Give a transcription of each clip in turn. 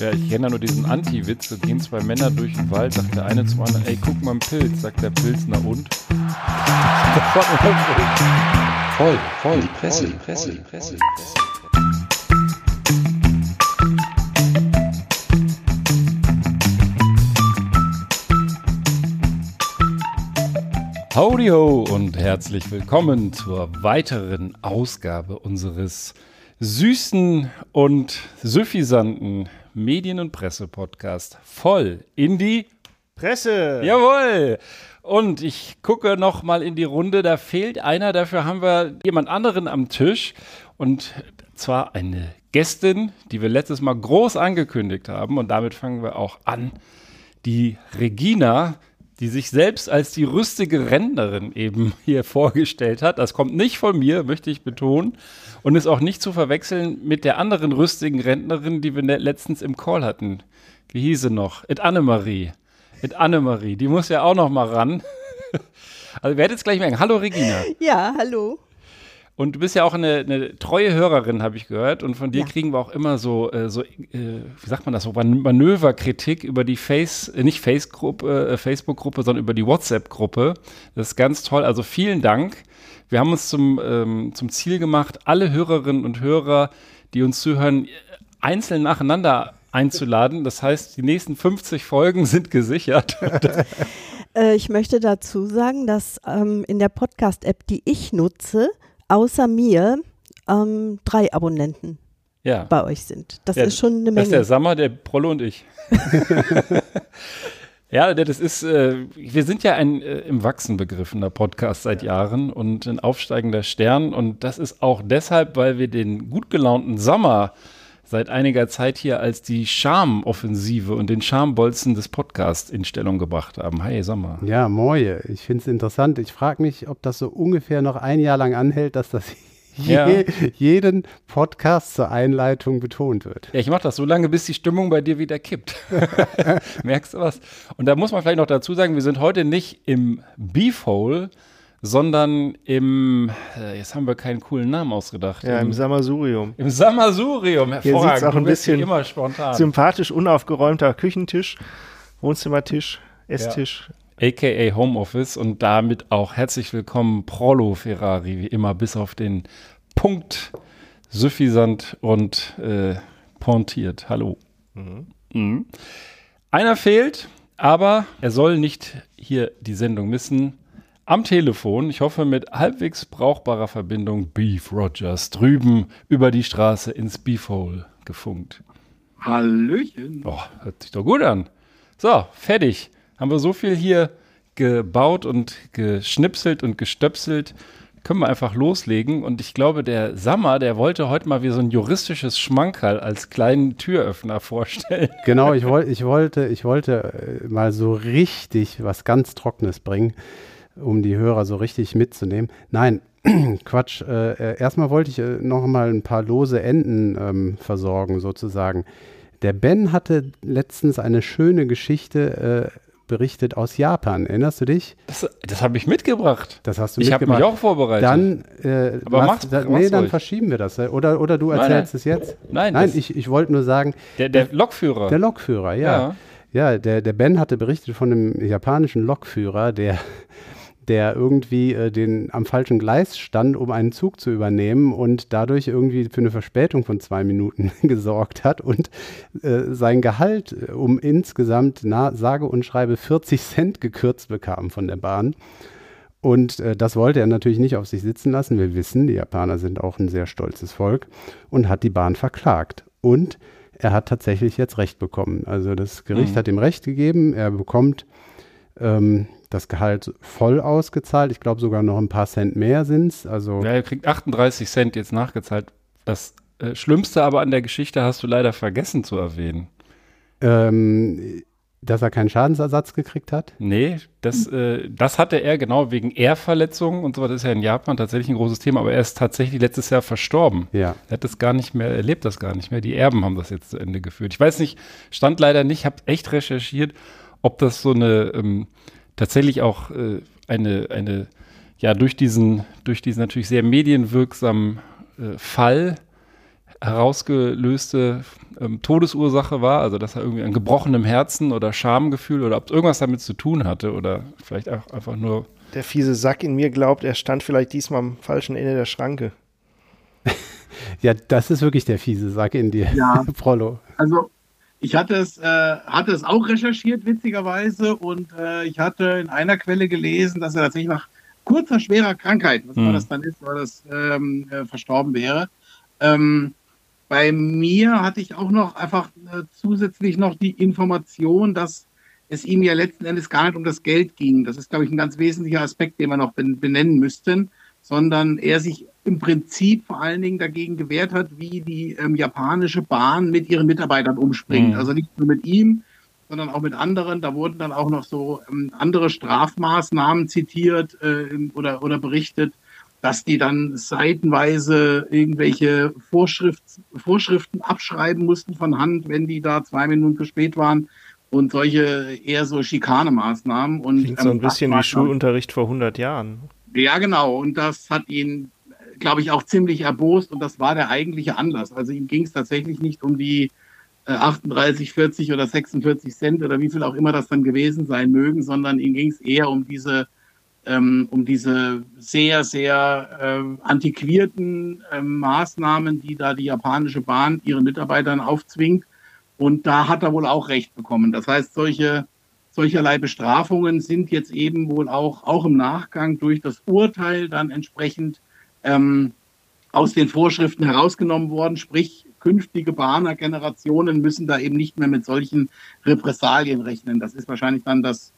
Ja, ich kenne da nur diesen Anti-Witz. Da gehen zwei Männer durch den Wald, sagt der eine zum anderen, ey, guck mal einen Pilz. Sagt der Pilz, na und? Voll, voll, die Presse, die Presse, die Presse, die Presse. Howdy ho und herzlich willkommen zur weiteren Ausgabe unseres süßen und suffisanten Medien- und Presse-Podcast voll in die Presse. Jawohl! Und ich gucke noch mal in die Runde, da fehlt einer, dafür haben wir jemand anderen am Tisch und zwar eine Gästin, die wir letztes Mal groß angekündigt haben und damit fangen wir auch an. Die Regina, die sich selbst als die rüstige Rentnerin eben hier vorgestellt hat. Das kommt nicht von mir, möchte ich betonen. Und ist auch nicht zu verwechseln mit der anderen rüstigen Rentnerin, die wir ne- letztens im Call hatten. Wie hieß sie noch? Et Annemarie. Et Annemarie. Die muss ja auch noch mal ran. Also, werdet jetzt gleich merken. Hallo, Regina. Ja, hallo. Und du bist ja auch eine, eine treue Hörerin, habe ich gehört. Und von dir Ja. kriegen wir auch immer so, äh, so äh, wie sagt man das, so Man Manöverkritik über die Face, äh, nicht Face-Gruppe, äh, Facebook-Gruppe, sondern über die WhatsApp-Gruppe. Das ist ganz toll. Also vielen Dank. Wir haben uns zum, ähm, zum Ziel gemacht, alle Hörerinnen und Hörer, die uns zuhören, einzeln nacheinander einzuladen. Das heißt, die nächsten 50 Folgen sind gesichert. Äh, ich möchte dazu sagen, dass ähm, in der Podcast-App, die ich nutze, außer mir ähm, drei Abonnenten ja. bei euch sind. Das Ja, ist schon eine Das ist der Menge. Sammer, der Prollo und ich. ja, das ist, äh, wir sind ja ein äh, im Wachsen begriffener Podcast seit Jahren und ein aufsteigender Stern. Und das ist auch deshalb, weil wir den gut gelaunten Sommer seit einiger Zeit hier als die Charmoffensive und den Charmbolzen des Podcasts in Stellung gebracht haben. Hi, Sommer. Ja, moje. Ich finde es interessant. Ich frage mich, ob das so ungefähr noch ein Jahr lang anhält, dass das je, Ja. jeden Podcast zur Einleitung betont wird. Ja, ich mache das so lange, bis die Stimmung bei dir wieder kippt. Merkst du was? Und da muss man vielleicht noch dazu sagen, wir sind heute nicht im Beefhole, sondern im, äh, jetzt haben wir keinen coolen Namen ausgedacht. Ja, im Im, Sammelsurium. im Sammelsurium. Hier Hervorragend. sieht's auch ein bisschen immer spontan. Sympathisch unaufgeräumter Küchentisch, Wohnzimmertisch, Esstisch. AKA Homeoffice und damit auch herzlich willkommen Prolo Ferrari, wie immer bis auf den Punkt suffisant und äh, pointiert. Hallo. Mhm. Einer fehlt, aber er soll nicht hier die Sendung missen. Am Telefon, ich hoffe mit halbwegs brauchbarer Verbindung, Beef Rogers drüben über die Straße ins Beefhole gefunkt. Hallöchen. Oh, hört sich doch gut an. So, fertig. Haben wir so viel hier gebaut und geschnipselt und gestöpselt. Können wir einfach loslegen. Und ich glaube, der Sammer, der wollte heute mal wie so ein juristisches Schmankerl als kleinen Türöffner vorstellen. Genau, ich, woll, ich, wollte, ich wollte äh, mal so richtig was ganz Trockenes bringen, um die Hörer so richtig mitzunehmen. Nein, Quatsch. Äh, äh, erstmal wollte ich äh, noch mal ein paar lose Enden ähm, versorgen, sozusagen. Der Ben hatte letztens eine schöne Geschichte äh, berichtet aus Japan. Erinnerst du dich? Das, das habe ich mitgebracht. Das hast du Ich habe mich mitgebracht. auch vorbereitet. Dann, äh, Aber mach's- da, mach's nee, dann ruhig. verschieben wir das. Oder, oder du erzählst nein. es jetzt. Nein, Nein, ich, ich wollte nur sagen, der, der Lokführer. der Lokführer, ja. Ja, der, der Ben hatte berichtet von einem japanischen Lokführer, der, der irgendwie äh, den, am falschen Gleis stand, um einen Zug zu übernehmen und dadurch irgendwie für eine Verspätung von zwei Minuten gesorgt hat und äh, sein Gehalt äh, um insgesamt, na, sage und schreibe, 40 Cent gekürzt bekam von der Bahn. Und äh, das wollte er natürlich nicht auf sich sitzen lassen. Wir wissen, die Japaner sind auch ein sehr stolzes Volk und hat die Bahn verklagt. Und er hat tatsächlich jetzt Recht bekommen. Also das Gericht Mhm. hat ihm Recht gegeben. Er bekommt ähm, das Gehalt voll ausgezahlt. Ich glaube sogar noch ein paar Cent mehr sind es. Also Ja, er kriegt 38 Cent jetzt nachgezahlt. Das äh, Schlimmste aber an der Geschichte hast du leider vergessen zu erwähnen. ähm, dass er keinen Schadensersatz gekriegt hat. Nee, das, äh, das hatte er genau wegen Ehrverletzungen und so. Das ist ja in Japan tatsächlich ein großes Thema, aber er ist tatsächlich letztes Jahr verstorben. Ja. Er hat das gar nicht mehr, er lebt das gar nicht mehr. Die Erben haben das jetzt zu Ende geführt. Ich weiß nicht, stand leider nicht, habe echt recherchiert, ob das so eine ähm, tatsächlich auch äh, eine, eine, ja, durch diesen, durch diesen natürlich sehr medienwirksamen äh, Fall herausgelöste ähm, Todesursache war, also dass er irgendwie an gebrochenem Herzen oder Schamgefühl oder ob es irgendwas damit zu tun hatte oder vielleicht auch einfach nur. Der fiese Sack in mir glaubt, er stand vielleicht diesmal am falschen Ende der Schranke. ja, das ist wirklich der fiese Sack in dir, ja. Prollo. Also ich hatte es, äh, hatte es auch recherchiert, witzigerweise, und äh, ich hatte in einer Quelle gelesen, dass er tatsächlich nach kurzer, schwerer Krankheit, was mhm. das dann ist, weil das ähm, äh, verstorben wäre. Ähm, bei mir hatte ich auch noch einfach äh, zusätzlich noch die Information, dass es ihm ja letzten Endes gar nicht um das Geld ging. Das ist, glaube ich, ein ganz wesentlicher Aspekt, den wir noch benennen müssten, sondern er sich im Prinzip vor allen Dingen dagegen gewehrt hat, wie die ähm, japanische Bahn mit ihren Mitarbeitern umspringt. Mhm. Also nicht nur mit ihm, sondern auch mit anderen. Da wurden dann auch noch so ähm, andere Strafmaßnahmen zitiert äh, oder, oder berichtet, dass die dann seitenweise irgendwelche Vorschrift, Vorschriften abschreiben mussten von Hand, wenn die da zwei Minuten zu spät waren und solche eher so Schikanemaßnahmen. Und, Klingt so ein ähm, bisschen wie Schulunterricht vor 100 Jahren. Ja, genau. Und das hat ihn, glaube ich, auch ziemlich erbost und das war der eigentliche Anlass. Also ihm ging es tatsächlich nicht um die äh, 38, 40 oder 46 Cent oder wie viel auch immer das dann gewesen sein mögen, sondern ihm ging es eher um diese ähm, um diese sehr, sehr äh, antiquierten äh, Maßnahmen, die da die japanische Bahn ihren Mitarbeitern aufzwingt. Und da hat er wohl auch recht bekommen. Das heißt, solche, solcherlei Bestrafungen sind jetzt eben wohl auch, auch im Nachgang durch das Urteil dann entsprechend ähm, aus den Vorschriften herausgenommen worden. Sprich, künftige Bahner Generationen müssen da eben nicht mehr mit solchen Repressalien rechnen. Das ist wahrscheinlich dann das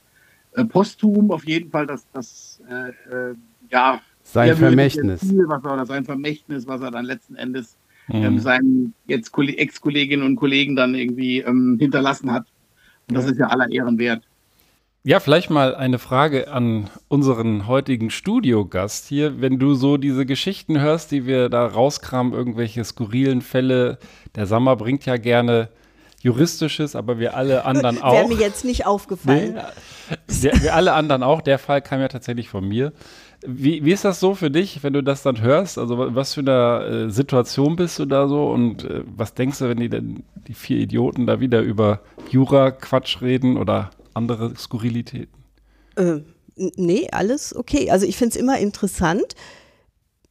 äh, posthum auf jeden Fall das, das äh, äh, ja, sein Vermächtnis. Ziel, was er, oder sein Vermächtnis, was er dann letzten Endes mhm. ähm, seinen jetzt Ex-Kolleginnen und Kollegen dann irgendwie ähm, hinterlassen hat. Und das ist ja aller Ehren wert. Ja, vielleicht mal eine Frage an unseren heutigen Studiogast hier. Wenn du so diese Geschichten hörst, die wir da rauskramen, irgendwelche skurrilen Fälle, der Sommer bringt ja gerne Juristisches, aber wir alle anderen auch. Wäre mir jetzt nicht aufgefallen. Nee, wir, wir, alle anderen auch. Der Fall kam ja tatsächlich von mir. Wie, wie ist das so für dich, wenn du das dann hörst? Also was für eine äh, Situation bist du da so und äh, was denkst du, wenn die denn die vier Idioten da wieder über Jura-Quatsch reden oder andere Skurrilitäten? Äh, nee, alles okay. Also ich finde es immer interessant.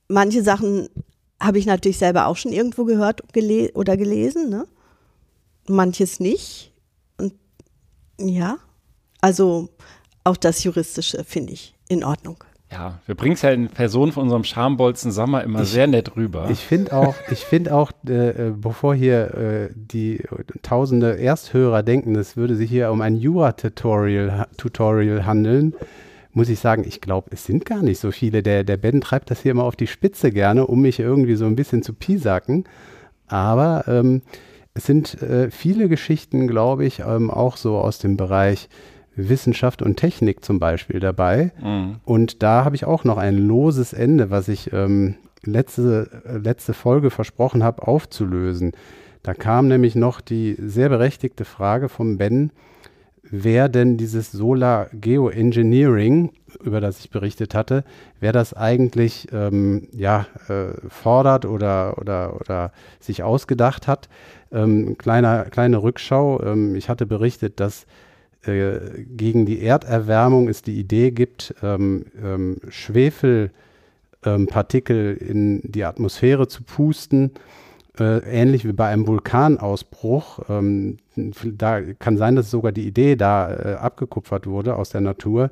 Manche Sachen habe ich natürlich selber auch schon irgendwo gehört gele oder gelesen, ne? manches nicht. Und ja, also auch das Juristische finde ich in Ordnung. Ja, wir bringen es ja in Person von unserem Schambolzen Sommer immer ich, sehr nett rüber. Ich finde auch, ich finde auch, äh, äh, bevor hier äh, die tausende Ersthörer denken, es würde sich hier um ein Jura-Tutorial Tutorial handeln, muss ich sagen, ich glaube, es sind gar nicht so viele. Der, der Ben treibt das hier immer auf die Spitze gerne, um mich irgendwie so ein bisschen zu piesacken. Aber ähm, es sind äh, viele Geschichten, glaube ich, ähm, auch so aus dem Bereich Wissenschaft und Technik zum Beispiel dabei. Mhm. Und da habe ich auch noch ein loses Ende, was ich ähm, letzte, äh, letzte Folge versprochen habe, aufzulösen. Da kam nämlich noch die sehr berechtigte Frage vom Ben, wer denn dieses Solar Geoengineering, über das ich berichtet hatte, wer das eigentlich ähm, ja, äh, fordert oder, oder, oder sich ausgedacht hat. Ähm, kleiner, kleine Rückschau. Ähm, ich hatte berichtet, dass äh, gegen die Erderwärmung es die Idee gibt, ähm, ähm Schwefelpartikel in die Atmosphäre zu pusten. Äh, ähnlich wie bei einem Vulkanausbruch. Ähm, da kann sein, dass sogar die Idee da äh, abgekupfert wurde aus der Natur,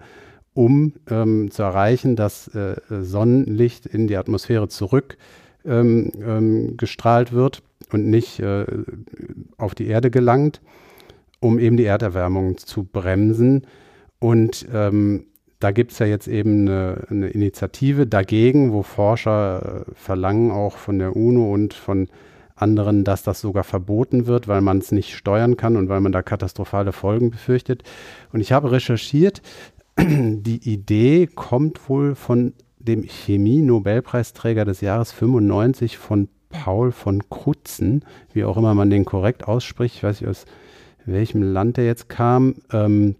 um ähm, zu erreichen, dass äh, Sonnenlicht in die Atmosphäre zurückgestrahlt wird und nicht äh, auf die Erde gelangt, um eben die Erderwärmung zu bremsen. Und ähm, da gibt es ja jetzt eben eine, eine, Initiative dagegen, wo Forscher äh, verlangen auch von der UNO und von anderen, dass das sogar verboten wird, weil man es nicht steuern kann und weil man da katastrophale Folgen befürchtet. Und ich habe recherchiert, die Idee kommt wohl von dem Chemie-Nobelpreisträger des Jahres 95 von Paul von Krutzen, wie auch immer man den korrekt ausspricht. Ich weiß nicht, aus welchem Land der jetzt kam. Ähm,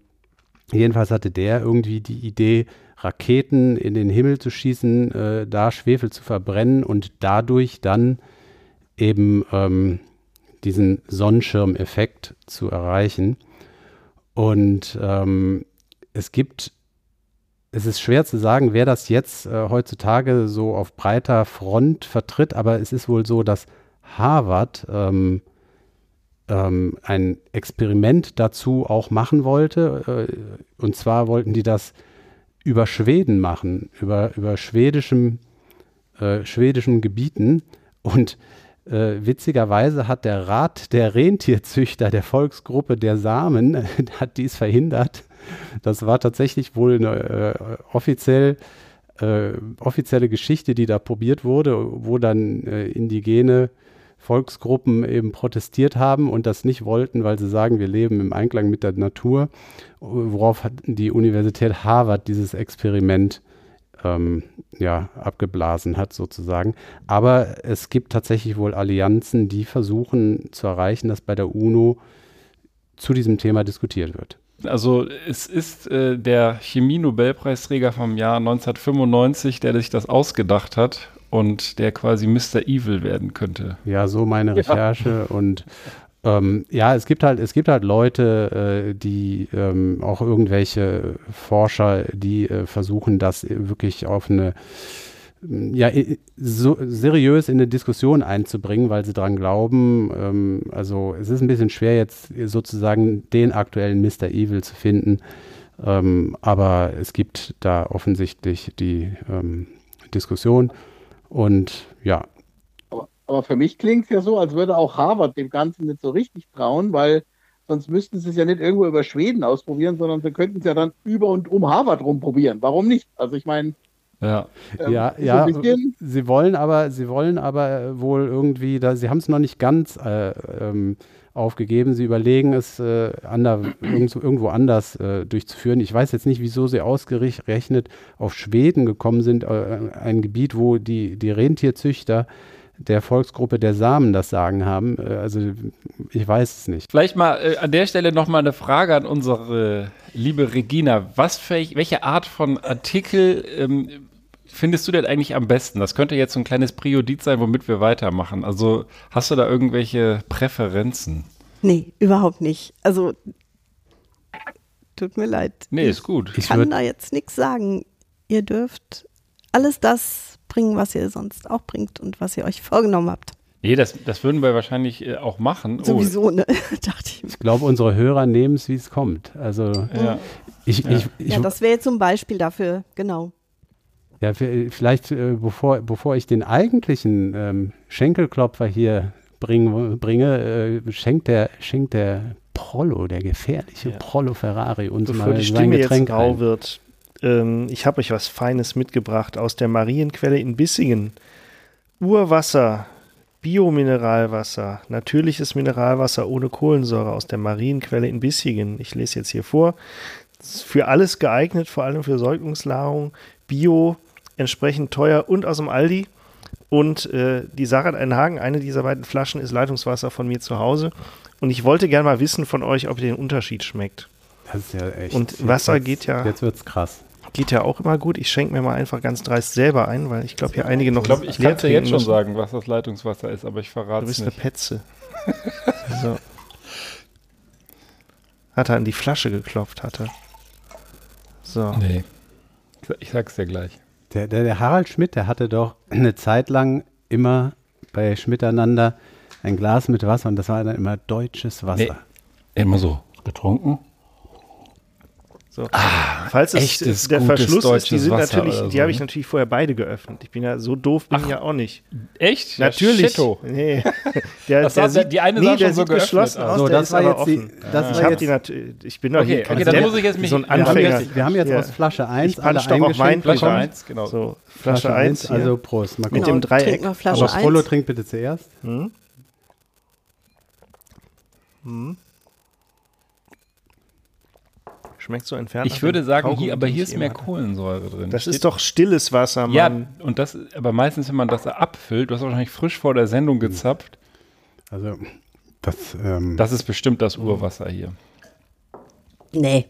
jedenfalls hatte der irgendwie die Idee, Raketen in den Himmel zu schießen, äh, da Schwefel zu verbrennen und dadurch dann eben ähm, diesen Sonnenschirmeffekt zu erreichen. Und ähm, es gibt, es ist schwer zu sagen, wer das jetzt äh, heutzutage so auf breiter Front vertritt, aber es ist wohl so, dass Harvard ähm, ähm, ein Experiment dazu auch machen wollte. Äh, und zwar wollten die das über Schweden machen, über, über schwedischem, äh, schwedischen Gebieten. Und äh, witzigerweise hat der Rat der Rentierzüchter der Volksgruppe der Samen hat dies verhindert. Das war tatsächlich wohl eine äh, offiziell äh, offizielle Geschichte, die da probiert wurde, wo dann äh, indigene Volksgruppen eben protestiert haben und das nicht wollten, weil sie sagen, wir leben im Einklang mit der Natur, worauf hat die Universität Harvard dieses Experiment ähm, ja, abgeblasen hat sozusagen. Aber es gibt tatsächlich wohl Allianzen, die versuchen zu erreichen, dass bei der UNO zu diesem Thema diskutiert wird. Also es ist äh, der Chemie-Nobelpreisträger vom Jahr 1995, der sich das ausgedacht hat und der quasi Mr. Evil werden könnte. Ja, so meine Recherche ja. und ähm, ja, es gibt halt, es gibt halt Leute, äh, die ähm, auch irgendwelche Forscher, die äh, versuchen, das wirklich auf eine ja, so seriös in eine Diskussion einzubringen, weil sie daran glauben. Ähm, also es ist ein bisschen schwer jetzt sozusagen den aktuellen Mr. Evil zu finden, ähm, aber es gibt da offensichtlich die ähm, Diskussion. Und ja. Aber, aber für mich klingt es ja so, als würde auch Harvard dem Ganzen nicht so richtig trauen, weil sonst müssten sie es ja nicht irgendwo über Schweden ausprobieren, sondern sie könnten es ja dann über und um Harvard rumprobieren. Warum nicht? Also ich meine. Ja, ähm, ja, ja. Sie wollen aber, sie wollen aber wohl irgendwie, da, sie haben es noch nicht ganz äh, ähm, aufgegeben. Sie überlegen es äh, ander, irgendwo, anders äh, durchzuführen. Ich weiß jetzt nicht, wieso sie ausgerechnet auf Schweden gekommen sind, äh, ein Gebiet, wo die, die Rentierzüchter der Volksgruppe der Samen das Sagen haben. Äh, also ich weiß es nicht. Vielleicht mal äh, an der Stelle nochmal eine Frage an unsere liebe Regina. Was für, welche Art von Artikel ähm, findest du denn eigentlich am besten? Das könnte jetzt so ein kleines Priorit sein, womit wir weitermachen. Also hast du da irgendwelche Präferenzen? Nee, überhaupt nicht. Also tut mir leid. Nee, ist gut. Ich kann da jetzt nichts sagen. Ihr dürft alles das bringen, was ihr sonst auch bringt und was ihr euch vorgenommen habt. Nee, das, das würden wir wahrscheinlich äh, auch machen. Oh. Sowieso, ne? Dachte ich. Ich glaube, unsere Hörer nehmen es, wie es kommt. Also, ja. Ich, ja. Ich, ich, ja, das wäre jetzt zum Beispiel dafür, genau. Ja, vielleicht, äh, bevor, bevor ich den eigentlichen ähm, Schenkelklopfer hier bring, bringe, äh, schenkt, der, schenkt der Prollo, der gefährliche ja. Prollo Ferrari uns bevor mal die Stimme sein Getränk jetzt grau wird, ähm, ich habe euch was Feines mitgebracht aus der Marienquelle in Bissingen. Urwasser, Biomineralwasser, natürliches Mineralwasser ohne Kohlensäure aus der Marienquelle in Bissingen. Ich lese jetzt hier vor. Für alles geeignet, vor allem für Säuglingsnahrung, Bio, entsprechend teuer und aus dem Aldi. Und äh, die Sache hat einen Haken. Eine dieser beiden Flaschen ist Leitungswasser von mir zu Hause. Und ich wollte gerne mal wissen von euch, ob ihr den Unterschied schmeckt. Das ist ja echt. Und Wasser geht ja. Jetzt wird's krass. Geht ja auch immer gut. Ich schenke mir mal einfach ganz dreist selber ein, weil ich glaube, hier einige noch. Ich glaube, ich kann dir jetzt schon sagen, was das Leitungswasser ist, aber ich verrate es nicht. Du bist eine Petze. so. Hat er an die Flasche geklopft, hat er. So. Nee. Ich sag's dir gleich. Der, der, der Harald Schmidt, der hatte doch eine Zeit lang immer bei Schmiteinander ein Glas mit Wasser und das war dann immer deutsches Wasser. Nee, immer so getrunken. So. Ah, Falls es echtes, der Verschluss ist, die sind Wasser natürlich, so, die habe ich ne? natürlich vorher beide geöffnet. Ich bin ja so doof, bin Ach, ich ja auch nicht. Echt? Natürlich. Ja, nee. Der, der sieht, die eine nee, sah schon so geschlossen aus, so, das war jetzt offen. Die, das ich, war jetzt, die, ich bin doch okay, hier okay, dann muss ich jetzt mich, so ein Anfänger. Wir haben jetzt, wir haben jetzt ja. aus Flasche 1 ich alle doch auf mein Flasche 1, genau. So, Flasche, Flasche 1, also Prost. Mal mit dem Dreieck. Aber Frollo trinkt bitte zuerst. Hm? Hm? Schmeckt so entfernt. Ich würde sagen, hier, aber hier ist mehr Kohlensäure drin. Das Steht ist doch stilles Wasser, Mann. Ja, und das, aber meistens, wenn man das abfüllt, du hast wahrscheinlich frisch vor der Sendung hm. gezapft. Also, das, ähm das ist bestimmt das Urwasser hier. Nee.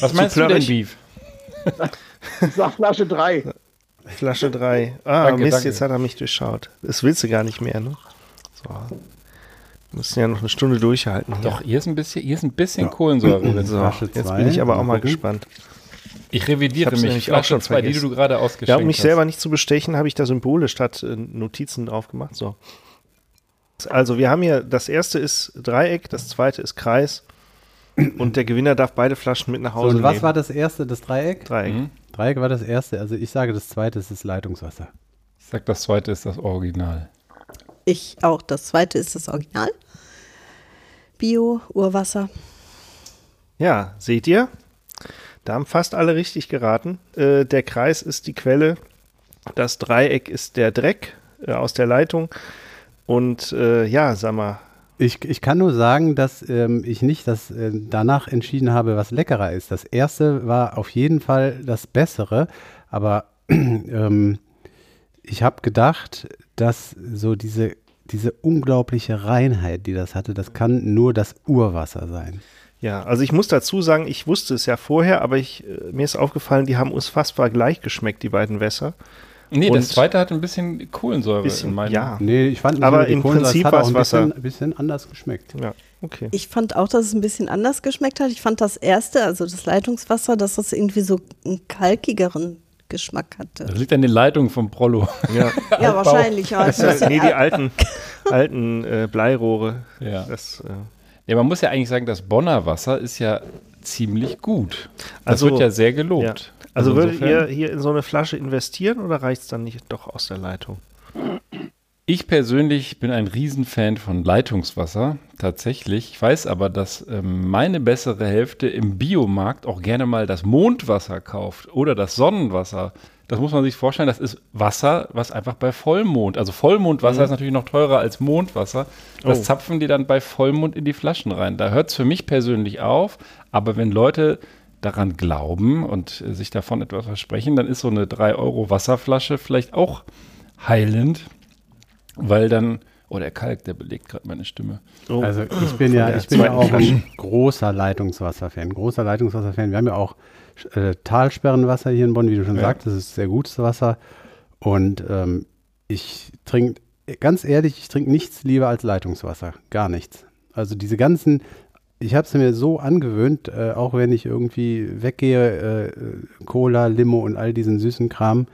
Was meinst du denn, Beef? Sag Flasche 3. Flasche 3. Ah, Danke, Mist, danke. jetzt hat er mich durchschaut. Das willst du gar nicht mehr, ne? So. Wir müssen ja noch eine Stunde durchhalten. Hier. Doch, hier ist ein bisschen, hier ist ein bisschen Kohlensäure drin. So, Flasche jetzt zwei. bin ich aber auch Mal gespannt. Ich revidiere Ich mich. nämlich auch Flasche schon 2, die du gerade ausgeschenkt Ja, um mich hast. selber nicht zu bestechen, habe ich da Symbole statt äh, Notizen drauf gemacht. So. Also wir haben hier, das erste ist Dreieck, das zweite ist Kreis und der Gewinner darf beide Flaschen mit nach So, Hause und was nehmen. war das erste, das Dreieck? Dreieck. Mhm. Dreieck war das erste. Also ich sage, das zweite ist das Leitungswasser. Ich sag, das zweite ist das Original. Ich auch. Das zweite ist das Original. Bio, Urwasser. Ja, seht ihr? Da haben fast alle richtig geraten. Äh, der Kreis ist die Quelle, das Dreieck ist der Dreck äh, aus der Leitung und äh, ja, sag mal, Ich, ich kann nur sagen, dass ähm, ich nicht das äh, danach entschieden habe, was leckerer ist. Das erste war auf jeden Fall das Bessere, aber ähm, ich habe gedacht, dass so diese, diese unglaubliche Reinheit, die das hatte, das kann nur das Urwasser sein. Ja, also ich muss dazu sagen, ich wusste es ja vorher, aber ich, äh, mir ist aufgefallen, die haben uns fast gleich geschmeckt, die beiden Wässer. Nee, Und- das zweite hat ein bisschen Kohlensäure Bisschen, in meinem. ja. Nee, ich fand Aber im Kohlensäure, es Prinzip war's ein Wasser. bisschen, bisschen anders geschmeckt. Ja, okay. Ich fand auch, dass es ein bisschen anders geschmeckt hat. Ich fand das erste, also das Leitungswasser, dass das irgendwie so einen kalkigeren Geschmack hatte. Das liegt an den Leitungen vom Prollo. Ja. Ja, wahrscheinlich. Ja, nee, die alten, alten äh, Bleirohre. Ja. Das, äh, ja, man muss ja eigentlich sagen, das Bonner Wasser ist ja ziemlich gut. Das Also, wird ja sehr gelobt. ja. Also würdet insofern- ihr hier in so eine Flasche investieren oder reicht es dann nicht doch aus der Leitung? Ich persönlich bin ein Riesenfan von Leitungswasser, tatsächlich. Ich weiß aber, dass ähm, meine bessere Hälfte im Biomarkt auch gerne mal das Mondwasser kauft oder das Sonnenwasser. Das muss man sich vorstellen, das ist Wasser, was einfach bei Vollmond, also Vollmondwasser ist natürlich noch teurer als Mondwasser. Das Oh. zapfen die dann bei Vollmond in die Flaschen rein. Da hört es für mich persönlich auf, aber wenn Leute daran glauben und äh, sich davon etwas versprechen, dann ist so eine 3 Euro Wasserflasche vielleicht auch heilend. Weil dann, oh, der Kalk, der belegt gerade meine Stimme. Oh. Also ich bin Von ja, ich bin ja auch ein großer Leitungswasser-Fan. Großer Leitungswasser-Fan. Wir haben ja auch äh, Talsperrenwasser hier in Bonn, wie du schon Ja. sagst. Das ist sehr gutes Wasser. Und ähm, ich trinke, ganz ehrlich, ich trinke nichts lieber als Leitungswasser. Gar nichts. Also diese ganzen, ich habe es mir so angewöhnt, äh, auch wenn ich irgendwie weggehe, äh, Cola, Limo und all diesen süßen Kram,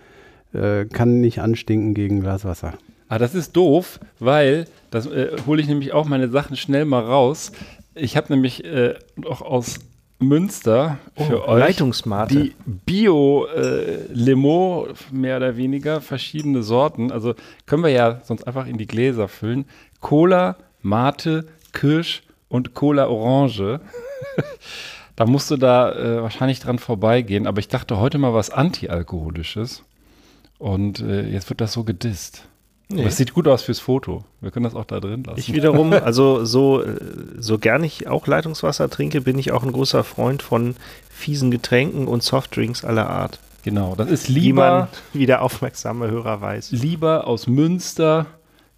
äh, kann nicht anstinken gegen Glas Wasser. Ah, das ist doof, weil, das äh, hole ich nämlich auch meine Sachen schnell mal raus. Ich habe nämlich äh, auch aus Münster für Oh, euch Leitungsmate. die Bio-Limo, mehr oder weniger, verschiedene Sorten. Also können wir ja sonst einfach in die Gläser füllen. Cola, Mate, Kirsch und Cola Orange. da musst du da äh, wahrscheinlich dran vorbeigehen. Aber ich dachte heute mal was Antialkoholisches. Und äh, jetzt wird das so gedisst. Aber es sieht gut aus fürs Foto. Wir können das auch da drin lassen. Ich wiederum, also so, äh, so gern ich auch Leitungswasser trinke, bin ich auch ein großer Freund von fiesen Getränken und Softdrinks aller Art. genau, das ist Wie man, lieber, wie der aufmerksame Hörer weiß. lieber aus Münster.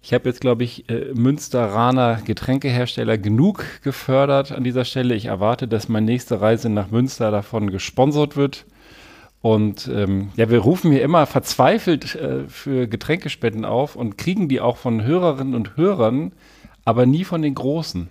Ich habe jetzt, glaube ich, äh, Münsteraner Getränkehersteller genug gefördert an dieser Stelle. Ich erwarte, dass meine nächste Reise nach Münster davon gesponsert wird. Und ähm, ja, wir rufen hier immer verzweifelt äh, für Getränkespenden auf und kriegen die auch von Hörerinnen und Hörern, aber nie von den Großen.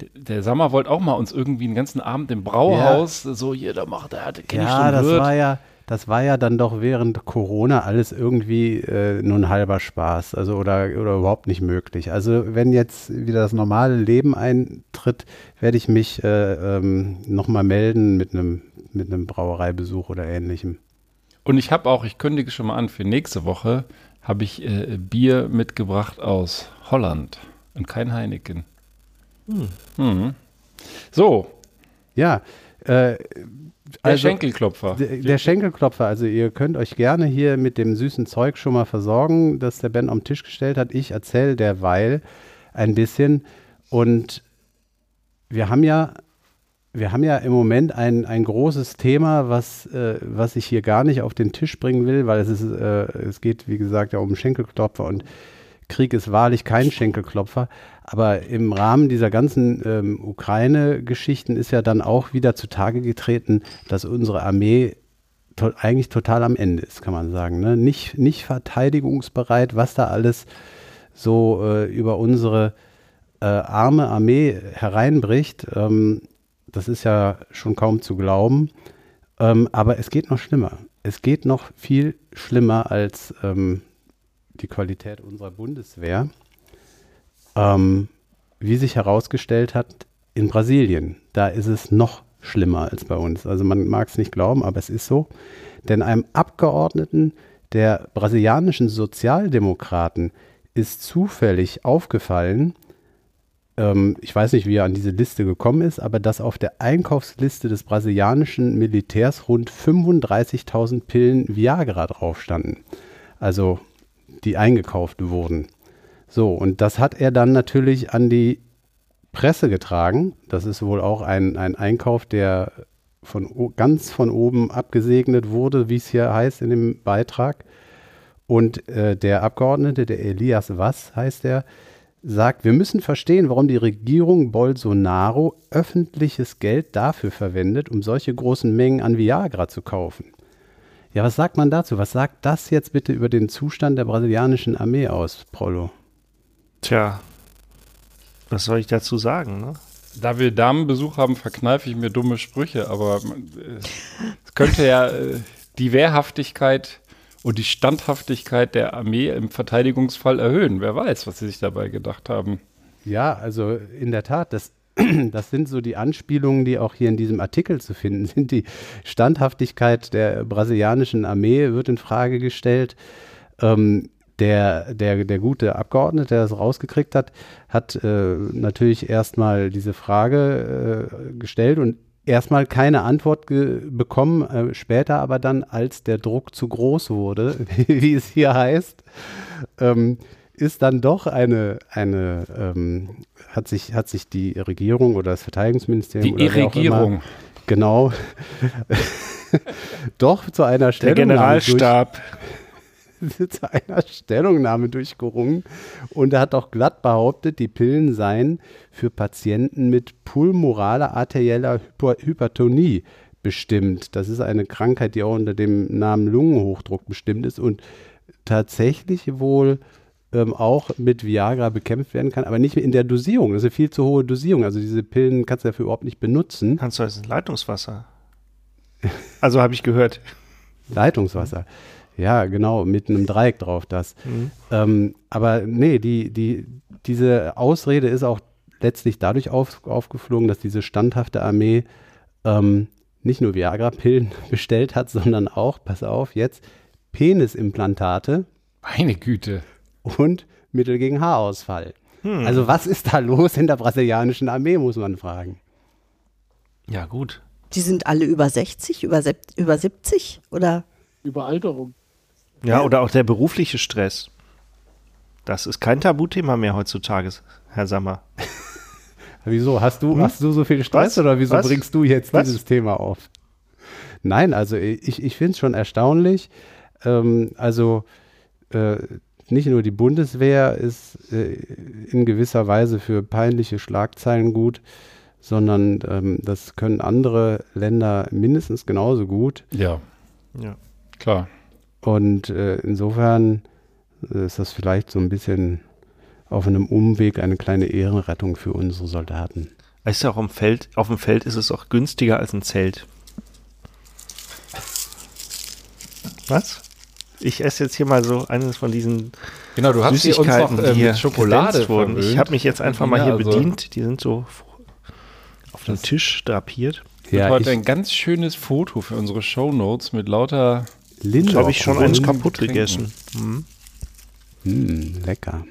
D- Der Sammer wollte auch mal uns irgendwie einen ganzen Abend im Brauhaus, so hier, da macht er, kenn ich Ja, den das Wirt. war ja, das war ja dann doch während Corona alles irgendwie äh, nur ein halber Spaß, also oder, oder überhaupt nicht möglich. Also wenn jetzt wieder das normale Leben eintritt, werde ich mich äh, ähm, nochmal melden mit einem mit einem Brauereibesuch oder ähnlichem. Und ich habe auch, ich kündige schon mal an, für nächste Woche habe ich äh, Bier mitgebracht aus Holland und kein Heineken. Hm. So, Ja, äh, der also Schenkelklopfer. der, der Schenkelklopfer, also ihr könnt euch gerne hier mit dem süßen Zeug schon mal versorgen, das der Ben am Tisch gestellt hat. Ich erzähle derweil ein bisschen und wir haben ja wir haben ja im Moment ein, ein großes Thema, was, äh, was ich hier gar nicht auf den Tisch bringen will, weil es ist, äh, es geht, wie gesagt, ja um Schenkelklopfer und Krieg ist wahrlich kein Schenkelklopfer. Aber im Rahmen dieser ganzen ähm, Ukraine-Geschichten ist ja dann auch wieder zutage getreten, dass unsere Armee to eigentlich total am Ende ist, kann man sagen. Ne? Nicht, nicht verteidigungsbereit, was da alles so äh, über unsere äh, arme Armee hereinbricht. Ähm, das ist ja schon kaum zu glauben. Ähm, aber es geht noch schlimmer. Es geht noch viel schlimmer als ähm, die Qualität unserer Bundeswehr. Ähm, wie sich herausgestellt hat, in Brasilien, da ist es noch schlimmer als bei uns. Also man mag es nicht glauben, aber es ist so. Denn einem Abgeordneten der brasilianischen Sozialdemokraten ist zufällig aufgefallen, ähm, ich weiß nicht, wie er an diese Liste gekommen ist, aber dass auf der Einkaufsliste des brasilianischen Militärs rund 35.000 Pillen Viagra drauf standen. Also die eingekauft wurden. So, und das hat er dann natürlich an die Presse getragen. Das ist wohl auch ein, ein Einkauf, der von ganz von oben abgesegnet wurde, wie es hier heißt in dem Beitrag. Und äh, der Abgeordnete, der Elias Was heißt er, sagt, wir müssen verstehen, warum die Regierung Bolsonaro öffentliches Geld dafür verwendet, um solche großen Mengen an Viagra zu kaufen. Ja, was sagt man dazu? Was sagt das jetzt bitte über den Zustand der brasilianischen Armee aus, Paulo? Tja, was soll ich dazu sagen, ne? Da wir Damenbesuch haben, verkneife ich mir dumme Sprüche, aber äh, es könnte ja äh, die Wehrhaftigkeit und die Standhaftigkeit der Armee im Verteidigungsfall erhöhen. Wer weiß, was sie sich dabei gedacht haben. Ja, also in der Tat, das, das sind so die Anspielungen, die auch hier in diesem Artikel zu finden sind. Die Standhaftigkeit der brasilianischen Armee wird in Frage gestellt. Ähm, der, der, der gute Abgeordnete, der das rausgekriegt hat, hat äh, natürlich erstmal diese Frage äh, gestellt und erstmal keine Antwort bekommen, äh, später aber dann, als der Druck zu groß wurde, wie es hier heißt, ähm, ist dann doch eine, eine ähm, hat, sich, hat sich die Regierung oder das Verteidigungsministerium die Regierung genau. Doch zu einer Stellungnahme der Generalstab zu einer Stellungnahme durchgerungen und er hat auch glatt behauptet, die Pillen seien für Patienten mit pulmoraler arterieller Hyper Hypertonie bestimmt. Das ist eine Krankheit, die auch unter dem Namen Lungenhochdruck bestimmt ist und tatsächlich wohl ähm, auch mit Viagra bekämpft werden kann, aber nicht in der Dosierung. Das ist eine viel zu hohe Dosierung. Also diese Pillen kannst du dafür überhaupt nicht benutzen. Kannst du als Leitungswasser. Also habe ich gehört. Leitungswasser. Ja, genau, mit einem Dreieck drauf das. Mhm. Ähm, aber nee, die, die, diese Ausrede ist auch letztlich dadurch auf, aufgeflogen, dass diese standhafte Armee ähm, nicht nur Viagra-Pillen bestellt hat, sondern auch, pass auf, jetzt Penisimplantate. Meine Güte. Und Mittel gegen Haarausfall. Hm. Also was ist da los in der brasilianischen Armee, muss man fragen. Ja, gut. Die sind alle über 60, über, über 70 oder? Überalterung. Ja, oder auch der berufliche Stress. Das ist kein Tabuthema mehr heutzutage, Herr Sammer. wieso? Hast du, hm? hast du so viel Stress Was? oder wieso Was? bringst du jetzt Was? dieses Thema auf? Nein, also ich, ich finde es schon erstaunlich. Ähm, also äh, nicht nur die Bundeswehr ist äh, in gewisser Weise für peinliche Schlagzeilen gut, sondern ähm, das können andere Länder mindestens genauso gut. Ja, ja, klar. Und äh, insofern äh, ist das vielleicht so ein bisschen auf einem Umweg eine kleine Ehrenrettung für unsere Soldaten. Weißt du, auch im Feld, auf dem Feld ist es auch günstiger als ein Zelt. Was? Ich esse jetzt hier mal so eines von diesen genau, du hast Süßigkeiten, uns noch, äh, die Schokolade wurden. Ich habe mich jetzt einfach mal hier also bedient. Die sind so auf dem Tisch drapiert. Ja, heute ein ganz schönes Foto für unsere Show Notes mit lauter Linde. habe ich schon eins kaputt gegessen. Hm. Hm, lecker.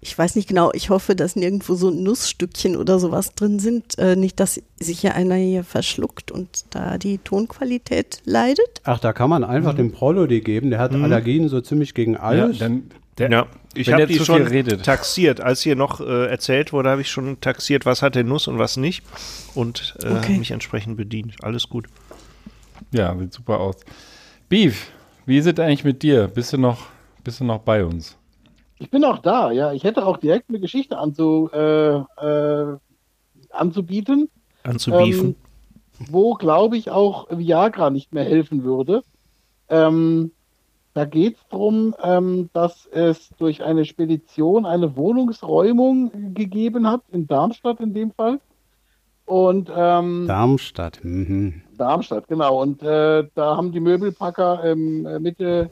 Ich weiß nicht genau, ich hoffe, dass nirgendwo so Nussstückchen oder sowas drin sind. Äh, nicht, dass sich hier einer hier verschluckt und da die Tonqualität leidet. Ach, da kann man einfach mhm. dem Prollo die geben. Der hat mhm. Allergien so ziemlich gegen alles. Ja, dann, der, ja. ich habe die schon redet. taxiert. Als hier noch äh, erzählt wurde, habe ich schon taxiert, was hat der Nuss und was nicht. Und äh, okay. mich entsprechend bedient. Alles gut. Ja, sieht super aus. Beef, wie ist es eigentlich mit dir? Bist du noch, bist du noch bei uns? Ich bin auch da, ja. Ich hätte auch direkt eine Geschichte anzu, äh, äh, anzubieten. Anzubieten. Ähm, wo, glaube ich, auch Viagra nicht mehr helfen würde. Ähm, da geht es darum, ähm, dass es durch eine Spedition eine Wohnungsräumung gegeben hat, in Darmstadt in dem Fall. Und ähm, Darmstadt. Mhm. Darmstadt, genau. Und äh, da haben die Möbelpacker ähm, Mitte,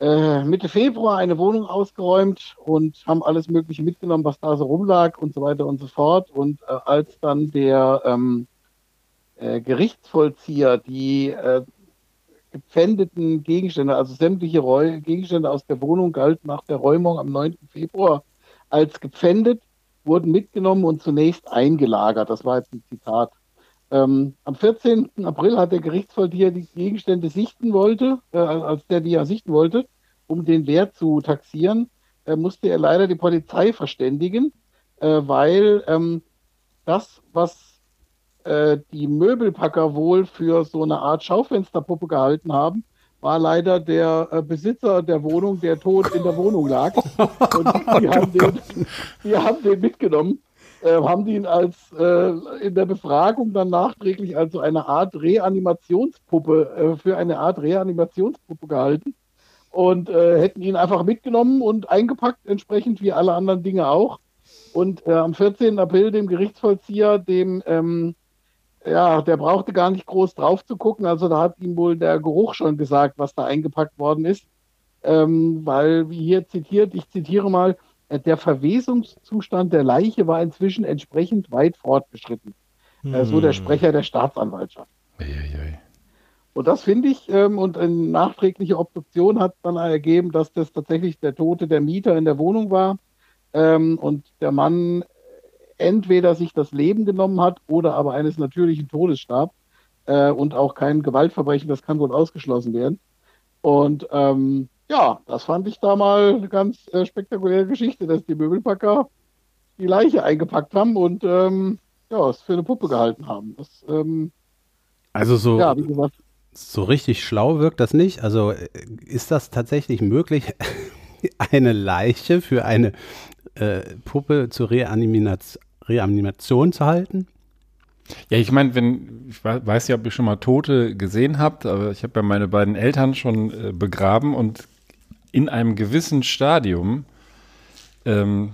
äh, Mitte Februar eine Wohnung ausgeräumt und haben alles Mögliche mitgenommen, was da so rumlag und so weiter und so fort. Und äh, als dann der ähm, äh, Gerichtsvollzieher die äh, gepfändeten Gegenstände, also sämtliche Räu Gegenstände aus der Wohnung galten nach der Räumung am 9. Februar als gepfändet, wurden mitgenommen und zunächst eingelagert. Das war jetzt ein Zitat. Ähm, am 14. April hat der Gerichtsvollzieher die Gegenstände sichten wollte, äh, als der die ja sichten wollte, um den Wert zu taxieren, äh, musste er leider die Polizei verständigen, äh, weil ähm, das, was äh, die Möbelpacker wohl für so eine Art Schaufensterpuppe gehalten haben, war leider der äh, Besitzer der Wohnung, der tot in der Wohnung lag. Und die haben, den, die haben den mitgenommen, äh, haben ihn als äh, in der Befragung dann nachträglich als so eine Art Reanimationspuppe, äh, für eine Art Reanimationspuppe gehalten und äh, hätten ihn einfach mitgenommen und eingepackt, entsprechend wie alle anderen Dinge auch. Und äh, am 14. April dem Gerichtsvollzieher, dem ähm, ja, der brauchte gar nicht groß drauf zu gucken. Also da hat ihm wohl der Geruch schon gesagt, was da eingepackt worden ist. Ähm, weil, wie hier zitiert, ich zitiere mal, der Verwesungszustand der Leiche war inzwischen entsprechend weit fortgeschritten. Hm. So der hm. Sprecher der Staatsanwaltschaft. Eieiei. Und das finde ich, ähm, und eine nachträgliche Obduktion hat dann ergeben, dass das tatsächlich der Tote der Mieter in der Wohnung war. Ähm, und der Mann entweder sich das Leben genommen hat oder aber eines natürlichen Todes starb äh, und auch kein Gewaltverbrechen, das kann wohl ausgeschlossen werden. Und ähm, ja, das fand ich da mal eine ganz äh, spektakuläre Geschichte, dass die Möbelpacker die Leiche eingepackt haben und ähm, ja, es für eine Puppe gehalten haben. Das, ähm, also so, ja, gesagt, so richtig schlau wirkt das nicht. Also äh, ist das tatsächlich möglich, eine Leiche für eine äh, Puppe zu reanimieren? Reanimation zu halten? Ja, ich meine, wenn, ich weiß ja, ob ihr schon mal Tote gesehen habt, aber ich habe ja meine beiden Eltern schon äh, begraben und in einem gewissen Stadium ähm,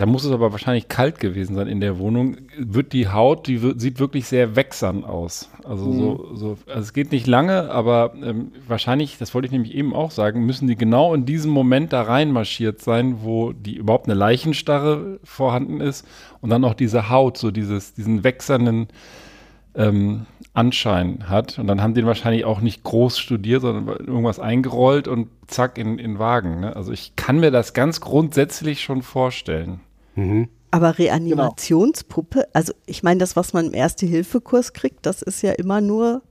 da muss es aber wahrscheinlich kalt gewesen sein in der Wohnung. Wird die Haut, die wird, sieht wirklich sehr wächsern aus. Also mhm. so, so, also es geht nicht lange, aber ähm, wahrscheinlich, das wollte ich nämlich eben auch sagen, müssen die genau in diesem Moment da reinmarschiert sein, wo die überhaupt eine Leichenstarre vorhanden ist und dann auch diese Haut, so dieses, diesen wächsernden ähm, Anschein hat. Und dann haben die wahrscheinlich auch nicht groß studiert, sondern irgendwas eingerollt und zack in, in Wagen. Ne? Also ich kann mir das ganz grundsätzlich schon vorstellen. Mhm. Aber Reanimationspuppe, also ich meine, das, was man im Erste-Hilfe-Kurs kriegt, das ist ja immer nur.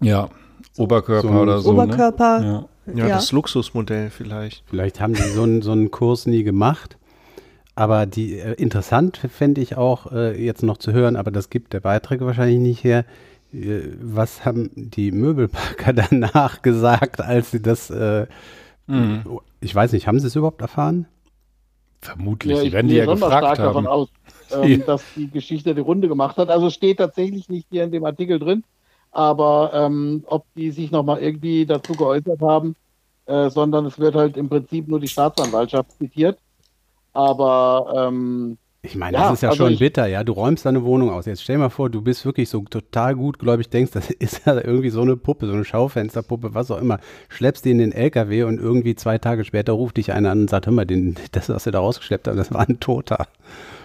Ja, Oberkörper so oder so. Ne? Oberkörper. Ne? Ja. Ja, ja. das Luxusmodell vielleicht. Vielleicht haben die so, einen, so einen Kurs nie gemacht. Aber die äh, interessant fände ich auch äh, jetzt noch zu hören, aber das gibt der Beitrag wahrscheinlich nicht her. Äh, was haben die Möbelpacker danach gesagt, als sie das, äh, mhm. ich weiß nicht, haben sie es überhaupt erfahren? Vermutlich, ja, die werden die ja gefragt stark haben. davon aus, ähm, dass die Geschichte die Runde gemacht hat. Also steht tatsächlich nicht hier in dem Artikel drin, aber ähm, ob die sich nochmal irgendwie dazu geäußert haben, äh, sondern es wird halt im Prinzip nur die Staatsanwaltschaft zitiert. Aber ähm, ich meine, das ist ja also schon bitter, ja. Du räumst deine Wohnung aus. Jetzt stell mal vor, du bist wirklich so total gut, glaube ich, denkst, das ist ja irgendwie so eine Puppe, so eine Schaufensterpuppe, was auch immer. Schleppst die in den LKW und irgendwie zwei Tage später ruft dich einer an und sagt, hör mal, den, das, was wir da rausgeschleppt haben, das war ein Toter.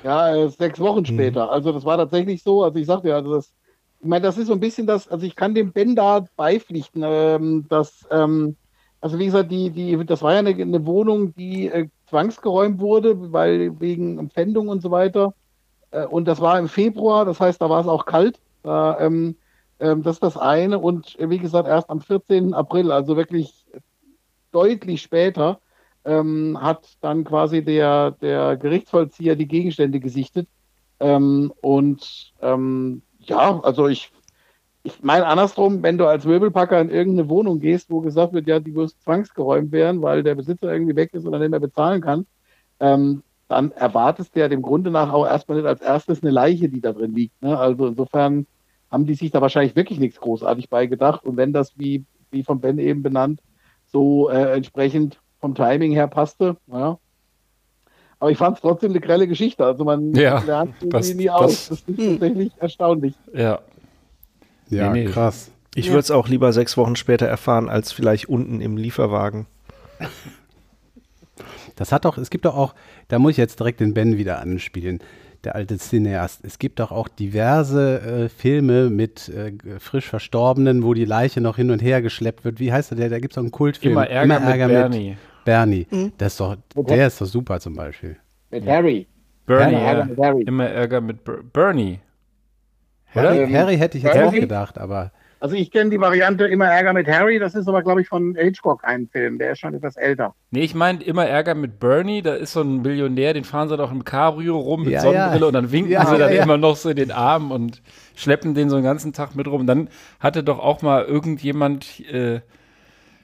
Ja, äh, sechs Wochen mhm. später. Mhm. Also das war tatsächlich so. Also ich sagte ja, also das, ich meine, das ist so ein bisschen das, also ich kann dem Ben da beipflichten, ähm, dass, ähm, also wie gesagt, die, die, das war ja eine, eine Wohnung, die äh, zwangsgeräumt wurde, weil wegen Empfändung und so weiter. Äh, und das war im Februar, das heißt, da war es auch kalt. Da, ähm, ähm, das ist das eine. Und äh, wie gesagt, erst am 14. April, also wirklich deutlich später, ähm, hat dann quasi der, der Gerichtsvollzieher die Gegenstände gesichtet. Ähm, und ähm, ja, also ich ich meine andersrum, wenn du als Möbelpacker in irgendeine Wohnung gehst, wo gesagt wird, ja, die muss zwangsgeräumt werden, weil der Besitzer irgendwie weg ist oder nicht mehr bezahlen kann, ähm, dann erwartest du ja dem Grunde nach auch erstmal nicht als erstes eine Leiche, die da drin liegt. Ne? Also insofern haben die sich da wahrscheinlich wirklich nichts großartig beigedacht. Und wenn das, wie, wie von Ben eben benannt, so äh, entsprechend vom Timing her passte, ja. Aber ich fand es trotzdem eine grelle Geschichte. Also man Ja, lernt das- nie aus. Das ist tatsächlich erstaunlich. Ja. Ja, Nee, nee. krass. Ich würde es auch lieber sechs Wochen später erfahren, als vielleicht unten im Lieferwagen. Das hat doch, es gibt doch auch, da muss ich jetzt direkt den Ben wieder anspielen, der alte Cineast. Es gibt doch auch diverse äh, Filme mit äh, frisch Verstorbenen, wo die Leiche noch hin und her geschleppt wird. Wie heißt der? Da gibt es auch einen Kultfilm. Immer Ärger, mit Bernie. Bernie. Das ist doch, der ist doch super zum Beispiel. Mit Harry. Bernie, Immer Ärger ja. mit Harry. Immer Ärger mit Ber Bernie. Harry, Ähm, Harry hätte ich jetzt Bernie? auch gedacht, aber Also ich kenne die Variante Immer Ärger mit Harry. Das ist aber, glaube ich, von Hitchcock ein Film. Der ist schon etwas älter. Nee, ich meine immer Ärger mit Bernie. Da ist so ein Millionär, den fahren sie doch im Cabrio rum mit Ja, Sonnenbrille ja. und dann winken Ja, sie dann immer noch so in den Arm und schleppen den so den ganzen Tag mit rum. Dann hatte doch auch mal irgendjemand, äh,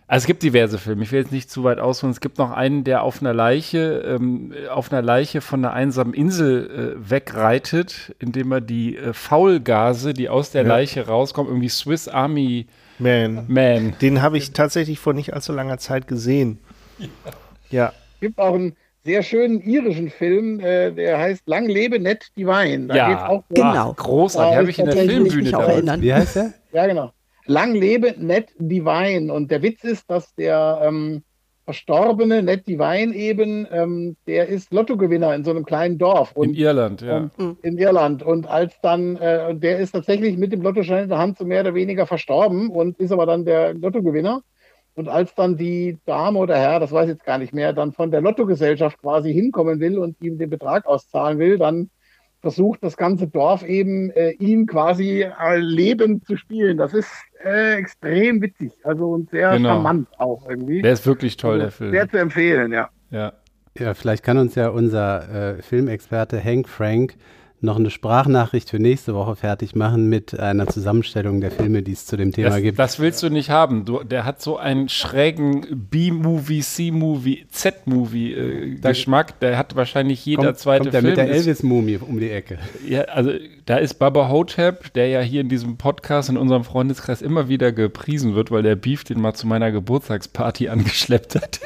also es gibt diverse Filme, ich will jetzt nicht zu weit ausholen. Es gibt noch einen, der auf einer Leiche, ähm, auf einer Leiche von einer einsamen Insel äh, wegreitet, indem er die äh, Faulgase, die aus der Ja. Leiche rauskommen, irgendwie Swiss Army Man. Man. Den habe ich tatsächlich vor nicht allzu langer Zeit gesehen. Ja. Es gibt auch einen sehr schönen irischen Film, äh, der heißt Lang lebe Ned Divine. Da Ja. geht's auch um- Genau. Großartig, Ja, habe ich in der Filmbühne mich auch damals. erinnern. wie heißt der? Ja, genau. Lang lebe Ned Divine. Und der Witz ist, dass der ähm, verstorbene Ned Divine eben, ähm, der ist Lottogewinner in so einem kleinen Dorf. In Und Irland, ja. in Irland. Und als dann, äh, der ist tatsächlich mit dem Lottoschein in der Hand so mehr oder weniger verstorben und ist aber dann der Lottogewinner. Und als dann die Dame oder Herr, das weiß ich jetzt gar nicht mehr, dann von der Lottogesellschaft quasi hinkommen will und ihm den Betrag auszahlen will, dann versucht das ganze Dorf eben, äh, ihn quasi äh, lebend zu spielen. Das ist äh, extrem witzig. Also und sehr Genau. charmant auch irgendwie. Der ist wirklich toll, der Also Film. Sehr zu empfehlen, ja. Ja. Ja, vielleicht kann uns ja unser äh, Filmexperte Hank Frank noch eine Sprachnachricht für nächste Woche fertig machen mit einer Zusammenstellung der Filme, die es zu dem Thema Das, gibt. das willst du nicht haben. Du, der hat so einen schrägen B-Movie, C-Movie, Z-Movie-Geschmack. der hat wahrscheinlich jeder kommt, zweite kommt der Film. mit der Elvis-Mumie um die Ecke. ja, also da ist Baba Hotep, der ja hier in diesem Podcast in unserem Freundeskreis immer wieder gepriesen wird, weil der Beef den mal zu meiner Geburtstagsparty angeschleppt hat.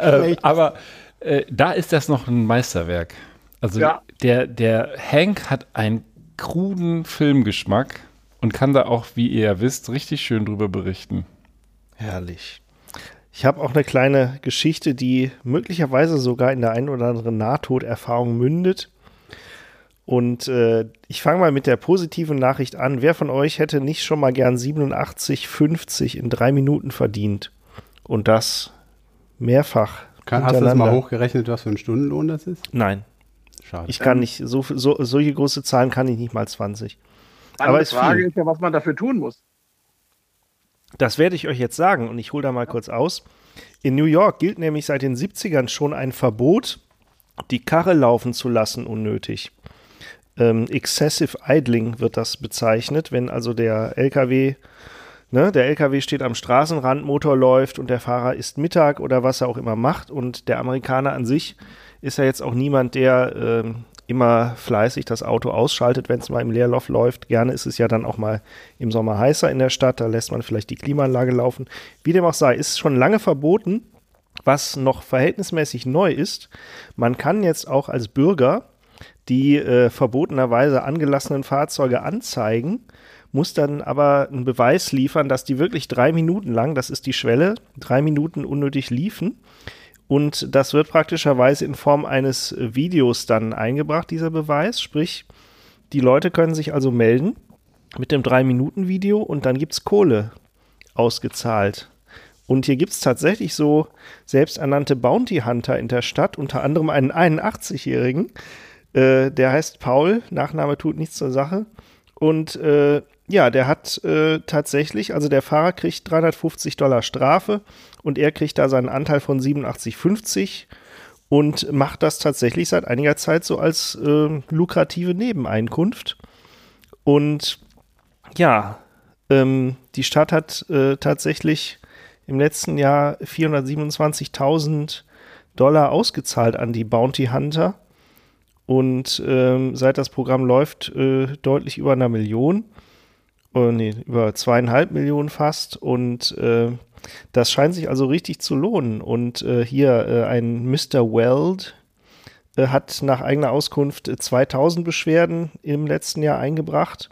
äh, aber äh, da ist das noch ein Meisterwerk. Also Ja. Der, der Hank hat einen kruden Filmgeschmack und kann da auch, wie ihr ja wisst, richtig schön drüber berichten. Herrlich. Ich habe auch eine kleine Geschichte, die möglicherweise sogar in der einen oder anderen Nahtoderfahrung mündet. Und äh, ich fange mal mit der positiven Nachricht an. Wer von euch hätte nicht schon mal gern 87,50 in drei Minuten verdient? Und das mehrfach. Kann, hast du das mal hochgerechnet, was für ein Stundenlohn das ist? Nein, Schade. ich kann nicht, so, so, solche große Zahlen kann ich nicht mal 20. Aber Aber die ist Frage viel. ist ja, was man dafür tun muss. Das werde ich euch jetzt sagen und ich hole da mal kurz aus. In New York gilt nämlich seit den 70ern schon ein Verbot, die Karre laufen zu lassen unnötig. Ähm, excessive Idling wird das bezeichnet, wenn also der LKW, ne, der LKW steht am Straßenrand, Motor läuft und der Fahrer isst Mittag oder was er auch immer macht und der Amerikaner an sich ist ja jetzt auch niemand, der ähm, immer fleißig das Auto ausschaltet, wenn es mal im Leerlauf läuft. Gerne ist es ja dann auch mal im Sommer heißer in der Stadt, da lässt man vielleicht die Klimaanlage laufen. Wie dem auch sei, ist schon lange verboten. Was noch verhältnismäßig neu ist, man kann jetzt auch als Bürger die äh, verbotenerweise angelassenen Fahrzeuge anzeigen, muss dann aber einen Beweis liefern, dass die wirklich drei Minuten lang, das ist die Schwelle, drei Minuten unnötig liefen. Und das wird praktischerweise in Form eines Videos dann eingebracht, dieser Beweis. Sprich, die Leute können sich also melden mit dem 3-Minuten-Video und dann gibt es Kohle ausgezahlt. Und hier gibt es tatsächlich so selbsternannte Bounty Hunter in der Stadt, unter anderem einen 81-Jährigen, äh, der heißt Paul, Nachname tut nichts zur Sache. Und äh, ja, der hat äh, tatsächlich, also der Fahrer kriegt 350 Dollar Strafe und er kriegt da seinen Anteil von 87,50 und macht das tatsächlich seit einiger Zeit so als äh, lukrative Nebeneinkunft. Und ja, ähm, die Stadt hat äh, tatsächlich im letzten Jahr 427.000 Dollar ausgezahlt an die Bounty Hunter und ähm, seit das Programm läuft, äh, deutlich über einer Million. Oh, nee, über zweieinhalb Millionen fast. Und äh, das scheint sich also richtig zu lohnen. Und äh, hier äh, ein Mr. Weld äh, hat nach eigener Auskunft 2000 Beschwerden im letzten Jahr eingebracht,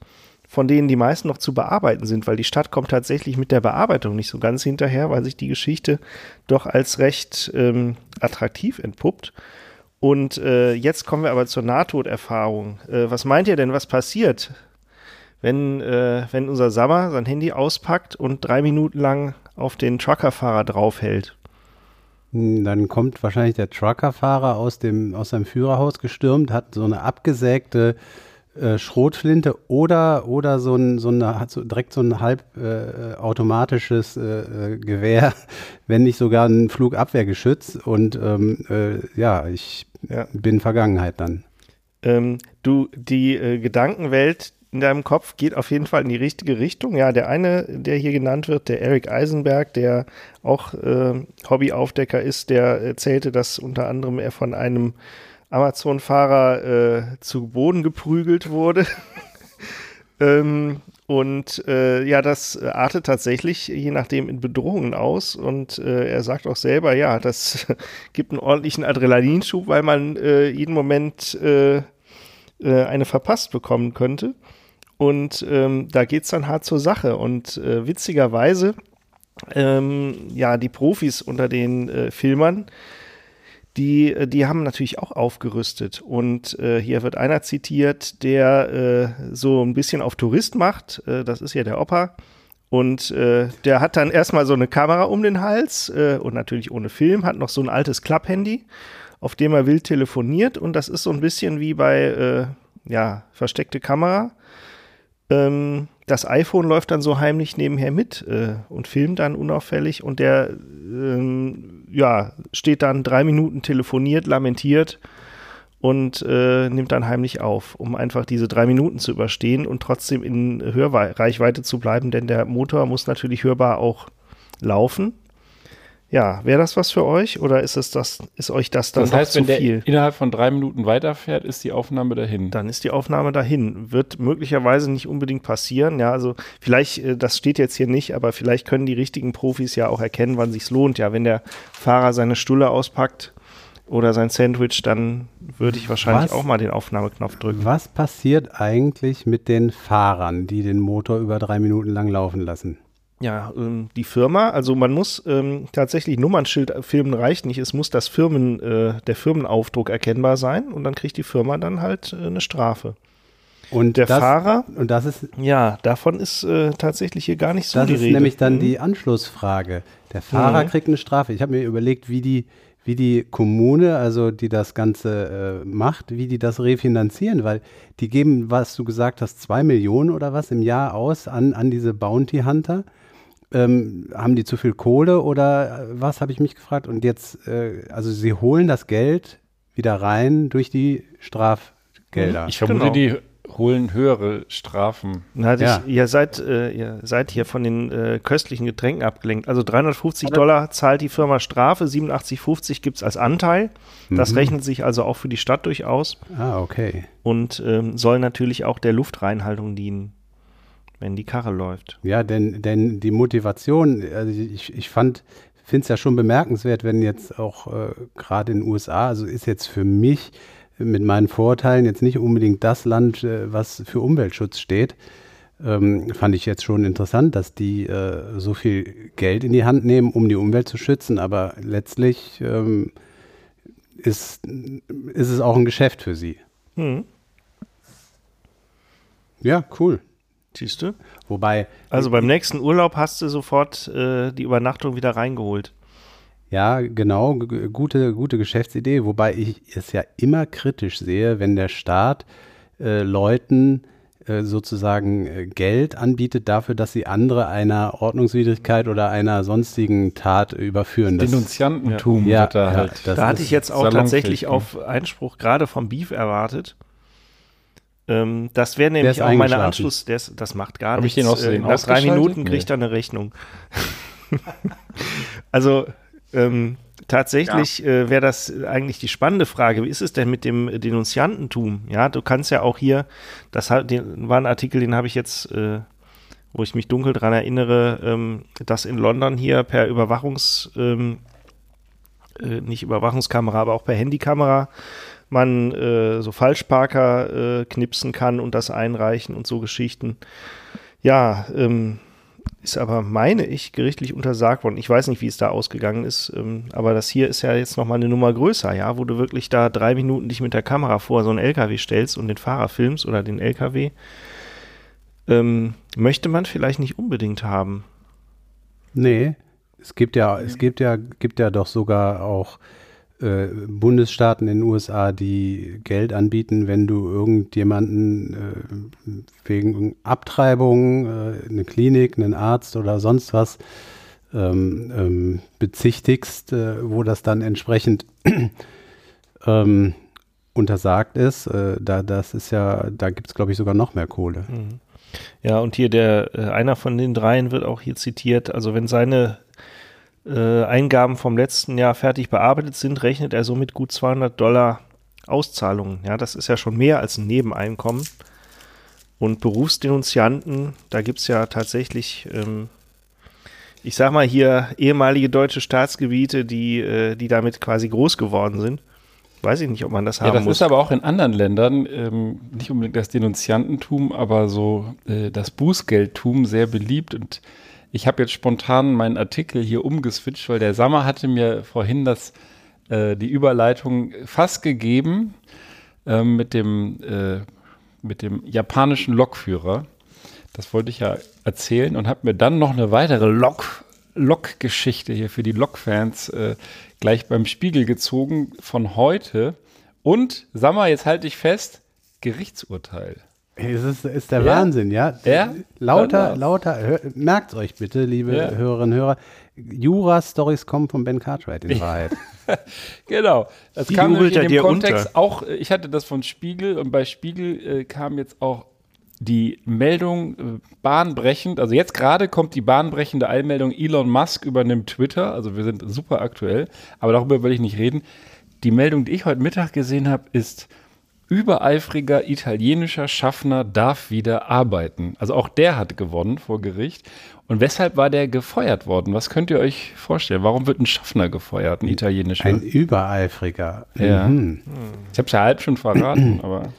von denen die meisten noch zu bearbeiten sind, weil die Stadt kommt tatsächlich mit der Bearbeitung nicht so ganz hinterher, weil sich die Geschichte doch als recht ähm, attraktiv entpuppt. Und äh, jetzt kommen wir aber zur Nahtoderfahrung. Äh, was meint ihr denn, was passiert, wenn, äh, wenn unser Sammer sein Handy auspackt und drei Minuten lang auf den Truckerfahrer draufhält? Hm, Dann kommt wahrscheinlich der Truckerfahrer aus, dem, aus seinem Führerhaus gestürmt, hat so eine abgesägte äh, Schrotflinte oder, oder so ein, so eine, hat so direkt so ein halbautomatisches äh, äh, Gewehr, wenn nicht sogar ein Flugabwehrgeschütz. Und ähm, äh, ja, ich Ja. bin Vergangenheit dann. Ähm, du, die äh, Gedankenwelt in deinem Kopf geht auf jeden Fall in die richtige Richtung. Ja, der eine, der hier genannt wird, der Eric Eisenberg, der auch äh, Hobbyaufdecker ist, der erzählte, dass unter anderem er von einem Amazon-Fahrer äh, zu Boden geprügelt wurde. ähm, und äh, ja, das artet tatsächlich je nachdem in Bedrohungen aus. Und äh, er sagt auch selber, ja, das gibt einen ordentlichen Adrenalinschub, weil man äh, jeden Moment äh, äh, eine verpasst bekommen könnte. Und ähm, da geht's dann hart zur Sache. Und äh, witzigerweise, ähm, ja, die Profis unter den äh, Filmern, die, äh, die haben natürlich auch aufgerüstet. Und äh, hier wird einer zitiert, der äh, so ein bisschen auf Tourist macht. Äh, das ist ja der Opa. Und äh, der hat dann erstmal so eine Kamera um den Hals äh, und natürlich ohne Film, hat noch so ein altes Klapphandy, auf dem er wild telefoniert. Und das ist so ein bisschen wie bei, äh, ja, versteckte Kamera. Ähm, das iPhone läuft dann so heimlich nebenher mit äh, und filmt dann unauffällig und der ähm, ja, steht dann drei Minuten telefoniert, lamentiert und äh, nimmt dann heimlich auf, um einfach diese drei Minuten zu überstehen und trotzdem in Hörreichweite zu bleiben, denn der Motor muss natürlich hörbar auch laufen. Ja, wäre das was für euch oder ist es das, ist euch das dann Das doch heißt, zu viel? innerhalb von drei Minuten weiterfährt, ist die Aufnahme dahin. dann ist die Aufnahme dahin. Wird möglicherweise nicht unbedingt passieren. Ja, also vielleicht, äh, das steht jetzt hier nicht, aber vielleicht können die richtigen Profis ja auch erkennen, wann sich's lohnt. Ja, wenn der Fahrer seine Stulle auspackt oder sein Sandwich, dann würde ich wahrscheinlich Was? auch mal den Aufnahmeknopf drücken. Was passiert eigentlich mit den Fahrern, die den Motor über drei Minuten lang laufen lassen? Ja, ähm, die Firma, also man muss ähm, tatsächlich Nummernschild filmen reicht nicht. Es muss das Firmen, äh, der Firmenaufdruck erkennbar sein und dann kriegt die Firma dann halt äh, eine Strafe. Und Der das, Fahrer, Und das ist, ja, davon ist äh, tatsächlich hier gar nicht so das die ist Rede. nämlich dann Mhm. die Anschlussfrage. Der Fahrer Mhm. kriegt eine Strafe. Ich habe mir überlegt, wie die, wie die Kommune, also die das Ganze äh, macht, wie die das refinanzieren, weil die geben, was du gesagt hast, zwei Millionen oder was im Jahr aus an, an diese Bounty Hunter. Ähm, haben die zu viel Kohle oder äh, was, habe ich mich gefragt. Und jetzt, äh, also sie holen das Geld wieder rein durch die Strafgelder. Ich vermute, Genau. die holen höhere Strafen. Na, dich, Ja. ihr, seid, äh, ihr seid hier von den äh, köstlichen Getränken abgelenkt. Also 350 Dollar zahlt die Firma Strafe, 87,50 gibt es als Anteil. Das Mhm. rechnet sich also auch für die Stadt durchaus Ah, okay. und ähm, soll natürlich auch der Luftreinhaltung dienen, wenn die Karre läuft. Ja, denn, denn die Motivation, also ich, ich fand, finde es ja schon bemerkenswert, wenn jetzt auch äh, gerade in den USA, also ist jetzt für mich mit meinen Vorurteilen jetzt nicht unbedingt das Land, äh, was für Umweltschutz steht. Ähm, fand ich jetzt schon interessant, dass die äh, so viel Geld in die Hand nehmen, um die Umwelt zu schützen, aber letztlich ähm, ist, ist es auch ein Geschäft für sie. Hm. Ja, cool. Siehst du? Wobei, Also beim nächsten Urlaub hast du sofort äh, die Übernachtung wieder reingeholt. Ja, genau, gute, gute Geschäftsidee, wobei ich es ja immer kritisch sehe, wenn der Staat äh, Leuten äh, sozusagen äh, Geld anbietet dafür, dass sie andere einer Ordnungswidrigkeit oder einer sonstigen Tat überführen. Das, Denunziantentum Ja, wird da ja, halt. das da hatte ich jetzt auch tatsächlich ne? auf Einspruch gerade vom Beef erwartet. Ähm, das wäre nämlich auch meine. Anschluss. Ist, das macht gar Hab ich nichts. den aus Versehen Äh, Nach drei? Minuten kriegt Nee. er eine Rechnung. also ähm, tatsächlich äh, wäre das eigentlich die spannende Frage. Wie ist es denn mit dem Denunziantentum? Ja, du kannst ja auch hier, das hat- den, war ein Artikel, den habe ich jetzt äh, wo ich mich dunkel daran erinnere, ähm, dass in London hier per Überwachungs, ähm, äh, nicht Überwachungskamera, aber auch per Handykamera man äh, so Falschparker äh, knipsen kann und das einreichen und so Geschichten. Ja, ähm, ist aber, meine ich, gerichtlich untersagt worden. Ich weiß nicht, wie es da ausgegangen ist, ähm, aber das hier ist ja jetzt nochmal eine Nummer größer, ja, wo du wirklich da drei Minuten dich mit der Kamera vor so einen LKW stellst und den Fahrer filmst oder den LKW. Ähm, möchte man vielleicht nicht unbedingt haben. Nee, es gibt ja, es gibt ja, gibt ja doch sogar auch äh, Bundesstaaten in den USA, die Geld anbieten, wenn du irgendjemanden äh, wegen Abtreibung, äh, eine Klinik, einen Arzt oder sonst was ähm, ähm, bezichtigst, äh, wo das dann entsprechend ähm, untersagt ist. Äh, da, das ist ja, da gibt es, glaube ich, sogar noch mehr Kohle. Mhm. Ja, und hier der, äh, einer von den dreien wird auch hier zitiert. Also wenn seine äh, Eingaben vom letzten Jahr fertig bearbeitet sind, rechnet er somit gut 200 Dollar Auszahlungen. Ja, das ist ja schon mehr als ein Nebeneinkommen. Und Berufsdenunzianten, da gibt es ja tatsächlich, ähm, ich sag mal hier, ehemalige deutsche Staatsgebiete, die, äh, die damit quasi groß geworden sind. Weiß ich nicht, ob man das haben ja, das muss. ist aber auch in anderen Ländern, ähm, nicht unbedingt das Denunziantentum, aber so äh, das Bußgeldtum sehr beliebt. Und ich habe jetzt spontan meinen Artikel hier umgeswitcht, weil der Sammer hatte mir vorhin das, äh, die Überleitung fast gegeben äh, mit, dem, äh, mit dem japanischen Lokführer. Das wollte ich ja erzählen und habe mir dann noch eine weitere Lok, Lok-Geschichte hier für die Lok-Fans äh, gleich beim Spiegel gezogen von heute. Und, Sammer, jetzt halte ich fest, Gerichtsurteil. Es ist, ist der ja. Wahnsinn, ja. ja? Lauter, lauter, hör, merkt euch bitte, liebe ja. Hörerinnen und Hörer, Jura-Stories kommen von Ben Cartwright in Wahrheit. genau. Das Die kam nämlich in dem Kontext unter. auch, ich hatte das von Spiegel und bei Spiegel äh, kam jetzt auch die Meldung äh, bahnbrechend, also jetzt gerade kommt die bahnbrechende Eilmeldung, Elon Musk übernimmt Twitter, also wir sind super aktuell, aber darüber will ich nicht reden. Die Meldung, die ich heute Mittag gesehen habe, ist, übereifriger italienischer Schaffner darf wieder arbeiten. Also auch der hat gewonnen vor Gericht. Und weshalb war der gefeuert worden? Was könnt ihr euch vorstellen? Warum wird ein Schaffner gefeuert, ein italienischer? Ein übereifriger. Ja. Mhm. Ich habe es ja halb schon verraten, aber.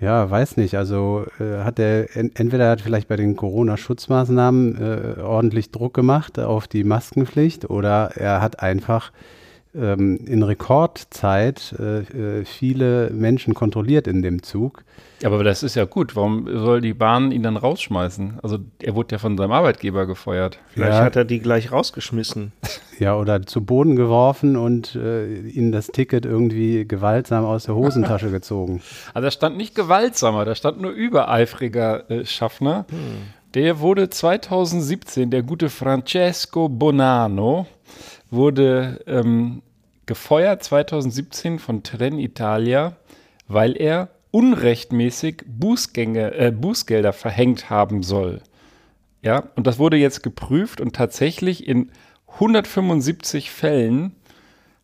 Ja, weiß nicht. Also äh, hat er entweder hat vielleicht bei den Corona-Schutzmaßnahmen äh, ordentlich Druck gemacht auf die Maskenpflicht oder er hat einfach ähm, in Rekordzeit äh, äh, viele Menschen kontrolliert in dem Zug. Aber das ist ja gut. Warum soll die Bahn ihn dann rausschmeißen? Also er wurde ja von seinem Arbeitgeber gefeuert. Vielleicht ja. hat er die gleich rausgeschmissen. Ja, oder zu Boden geworfen und äh, ihnen das Ticket irgendwie gewaltsam aus der Hosentasche gezogen. Also da stand nicht gewaltsamer, da stand nur übereifriger äh, Schaffner. Hm. Der wurde 2017, der gute Francesco Bonanno, wurde ähm, gefeuert 2017 von Trenitalia, weil er unrechtmäßig Bußgänge, äh, Bußgelder verhängt haben soll. Ja, und das wurde jetzt geprüft und tatsächlich in 175 Fällen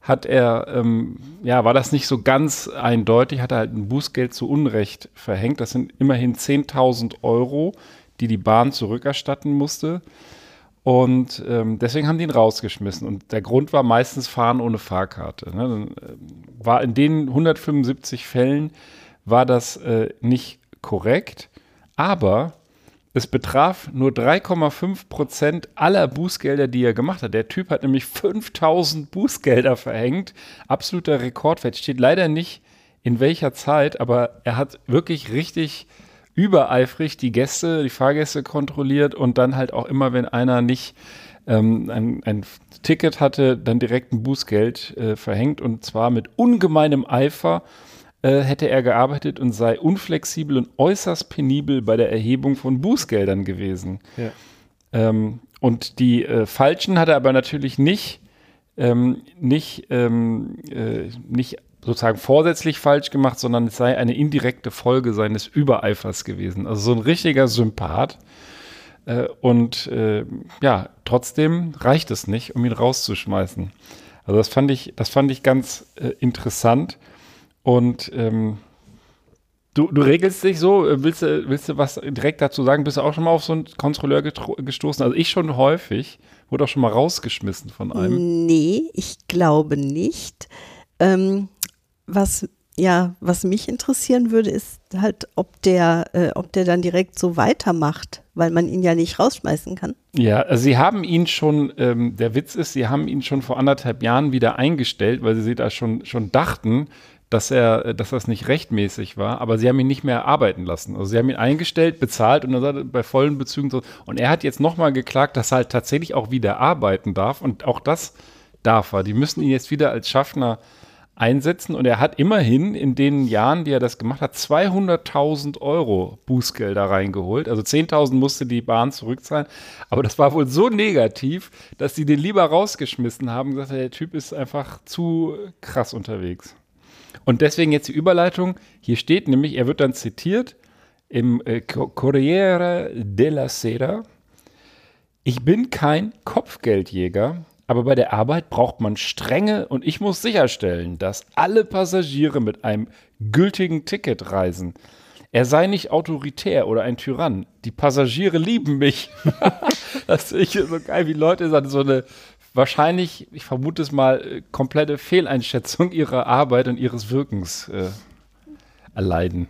hat er, ähm, ja, war das nicht so ganz eindeutig, hat er halt ein Bußgeld zu Unrecht verhängt. Das sind immerhin 10.000 Euro, die die Bahn zurückerstatten musste. Und ähm, deswegen haben die ihn rausgeschmissen. Und der Grund war meistens Fahren ohne Fahrkarte. Ne? Äh, war in den 175 Fällen war das äh, nicht korrekt, aber es betraf nur 3,5 Prozent aller Bußgelder, die er gemacht hat. Der Typ hat nämlich 5000 Bußgelder verhängt. Absoluter Rekordwert. Steht leider nicht in welcher Zeit, aber er hat wirklich richtig übereifrig die Gäste, die Fahrgäste kontrolliert und dann halt auch immer, wenn einer nicht ähm, ein, ein, Ticket hatte, dann direkt ein Bußgeld äh, verhängt und zwar mit ungemeinem Eifer äh, hätte er gearbeitet und sei unflexibel und äußerst penibel bei der Erhebung von Bußgeldern gewesen. Ja. Ähm, und die äh, Falschen hat er aber natürlich nicht, ähm, nicht, ähm, äh, nicht sozusagen vorsätzlich falsch gemacht, sondern es sei eine indirekte Folge seines Übereifers gewesen. Also so ein richtiger Sympath. Äh, und äh, ja, trotzdem reicht es nicht, um ihn rauszuschmeißen. Also das fand ich, das fand ich ganz äh, interessant. Und ähm, Du, du regelst dich so, äh, willst du, willst du was direkt dazu sagen? Bist du auch schon mal auf so einen Kontrolleur gestoßen? Also ich schon häufig, wurde auch schon mal rausgeschmissen von einem. Nee, ich glaube nicht. Ähm, was ja, was mich interessieren würde, ist halt, ob der, äh, ob der dann direkt so weitermacht, weil man ihn ja nicht rausschmeißen kann. Ja, also sie haben ihn schon, ähm, der Witz ist, sie haben ihn schon vor anderthalb Jahren wieder eingestellt, weil sie da schon, schon dachten, dass er, dass das nicht rechtmäßig war, aber sie haben ihn nicht mehr arbeiten lassen. Also sie haben ihn eingestellt, bezahlt und dann bei vollen Bezügen so. Und er hat jetzt nochmal geklagt, dass er halt tatsächlich auch wieder arbeiten darf und auch das darf er. Die müssen ihn jetzt wieder als Schaffner einsetzen und er hat immerhin in den Jahren, die er das gemacht hat, 200.000 Euro Bußgelder reingeholt. Also 10.000 musste die Bahn zurückzahlen. Aber das war wohl so negativ, dass sie den lieber rausgeschmissen haben gesagt, der Typ ist einfach zu krass unterwegs. Und deswegen jetzt die Überleitung. Hier steht nämlich, er wird dann zitiert im äh, Corriere della Sera. Ich bin kein Kopfgeldjäger, aber bei der Arbeit braucht man Strenge und ich muss sicherstellen, dass alle Passagiere mit einem gültigen Ticket reisen. Er sei nicht autoritär oder ein Tyrann. Die Passagiere lieben mich. das ist so geil, wie Leute so eine wahrscheinlich, ich vermute es mal, äh, komplette Fehleinschätzung ihrer Arbeit und ihres Wirkens äh, erleiden.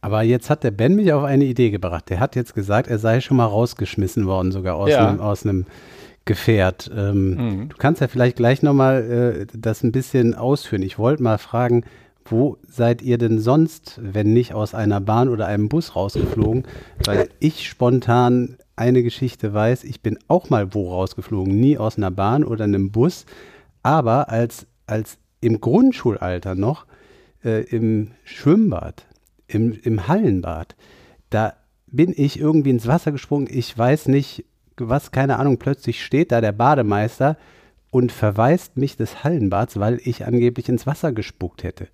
Aber jetzt hat der Ben mich auf eine Idee gebracht. Der hat jetzt gesagt, er sei schon mal rausgeschmissen worden, sogar aus, ja. einem, aus einem Gefährt. Ähm, mhm. Du kannst ja vielleicht gleich nochmal äh, das ein bisschen ausführen. Ich wollte mal fragen, wo seid ihr denn sonst, wenn nicht aus einer Bahn oder einem Bus rausgeflogen? Weil ich spontan eine Geschichte weiß, ich bin auch mal wo rausgeflogen, nie aus einer Bahn oder einem Bus, aber als, als im Grundschulalter noch äh, im Schwimmbad, im, im Hallenbad, da bin ich irgendwie ins Wasser gesprungen. Ich weiß nicht, was, keine Ahnung, plötzlich steht da der Bademeister und verweist mich des Hallenbads, weil ich angeblich ins Wasser gespuckt hätte.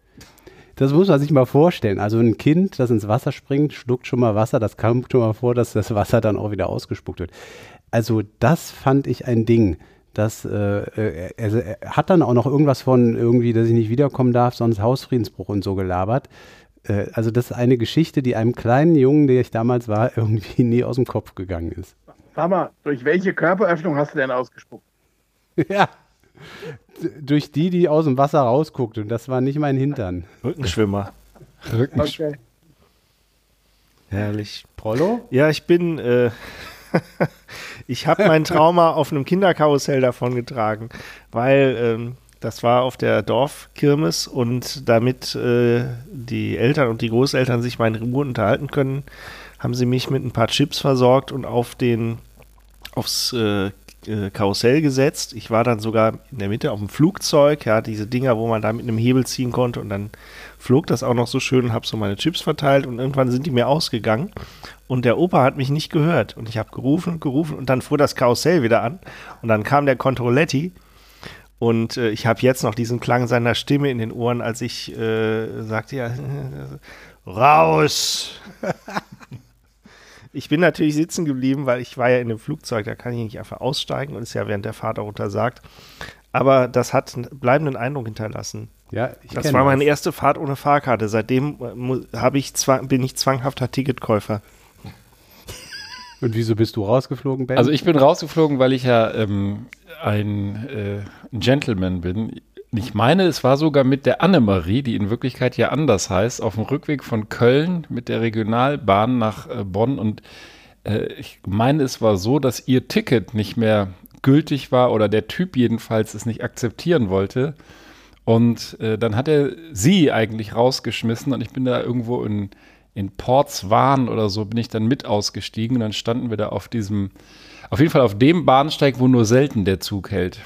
Das muss man sich mal vorstellen. Also ein Kind, das ins Wasser springt, schluckt schon mal Wasser. Das kommt schon mal vor, dass das Wasser dann auch wieder ausgespuckt wird. Also das fand ich ein Ding. Das, äh, äh er, er, hat dann auch noch irgendwas von irgendwie, dass ich nicht wiederkommen darf, sonst Hausfriedensbruch und so gelabert. Äh, also das ist eine Geschichte, die einem kleinen Jungen, der ich damals war, irgendwie nie aus dem Kopf gegangen ist. Sag mal, durch welche Körperöffnung hast du denn ausgespuckt? ja, durch die, die aus dem Wasser rausguckt. Und das war nicht mein Hintern. Rückenschwimmer. Rückenschwimmer. Okay. Herrlich. Prollo? Ja, ich bin. Äh, ich habe mein Trauma auf einem Kinderkarussell davon getragen, weil ähm, das war auf der Dorfkirmes und damit äh, die Eltern und die Großeltern sich mal in Ruhe unterhalten können, haben sie mich mit ein paar Chips versorgt und auf den aufs äh, äh, Karussell gesetzt. Ich war dann sogar in der Mitte auf dem Flugzeug, ja, diese Dinger, wo man da mit einem Hebel ziehen konnte und dann flog das auch noch so schön und habe so meine Chips verteilt und irgendwann sind die mir ausgegangen und der Opa hat mich nicht gehört und ich habe gerufen und gerufen und dann fuhr das Karussell wieder an und dann kam der Controletti und äh, ich habe jetzt noch diesen Klang seiner Stimme in den Ohren, als ich äh, sagte ja raus. Ich bin natürlich sitzen geblieben, weil ich war ja in dem Flugzeug, da kann ich nicht einfach aussteigen und ist ja während der Fahrt auch untersagt. Aber das hat einen bleibenden Eindruck hinterlassen. Ja, das war meine das. erste Fahrt ohne Fahrkarte. Seitdem äh, ich bin ich zwanghafter Ticketkäufer. Und wieso bist du rausgeflogen, Ben? Also ich bin rausgeflogen, weil ich ja ähm, ein äh, Gentleman bin ich meine, es war sogar mit der Annemarie, die in Wirklichkeit ja anders heißt, auf dem Rückweg von Köln mit der Regionalbahn nach äh, Bonn. Und äh, ich meine, es war so, dass ihr Ticket nicht mehr gültig war oder der Typ jedenfalls es nicht akzeptieren wollte. Und äh, dann hat er sie eigentlich rausgeschmissen und ich bin da irgendwo in, in Portswan oder so, bin ich dann mit ausgestiegen und dann standen wir da auf diesem, auf jeden Fall auf dem Bahnsteig, wo nur selten der Zug hält.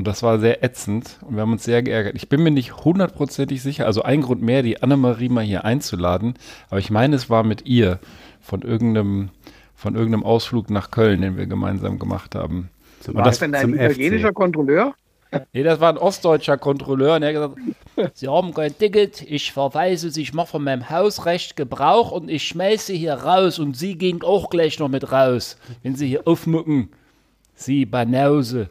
Und das war sehr ätzend und wir haben uns sehr geärgert. Ich bin mir nicht hundertprozentig sicher, also ein Grund mehr, die Annemarie mal hier einzuladen, aber ich meine, es war mit ihr von irgendeinem, von irgendeinem Ausflug nach Köln, den wir gemeinsam gemacht haben. Zum war das denn ein italienischer FC. Kontrolleur? Nee, das war ein ostdeutscher Kontrolleur und er hat gesagt, Sie haben kein Ticket, ich verweise Sie, ich mache von meinem Hausrecht Gebrauch und ich schmeiße Sie hier raus und Sie gehen auch gleich noch mit raus, wenn Sie hier aufmucken. Sie Banause.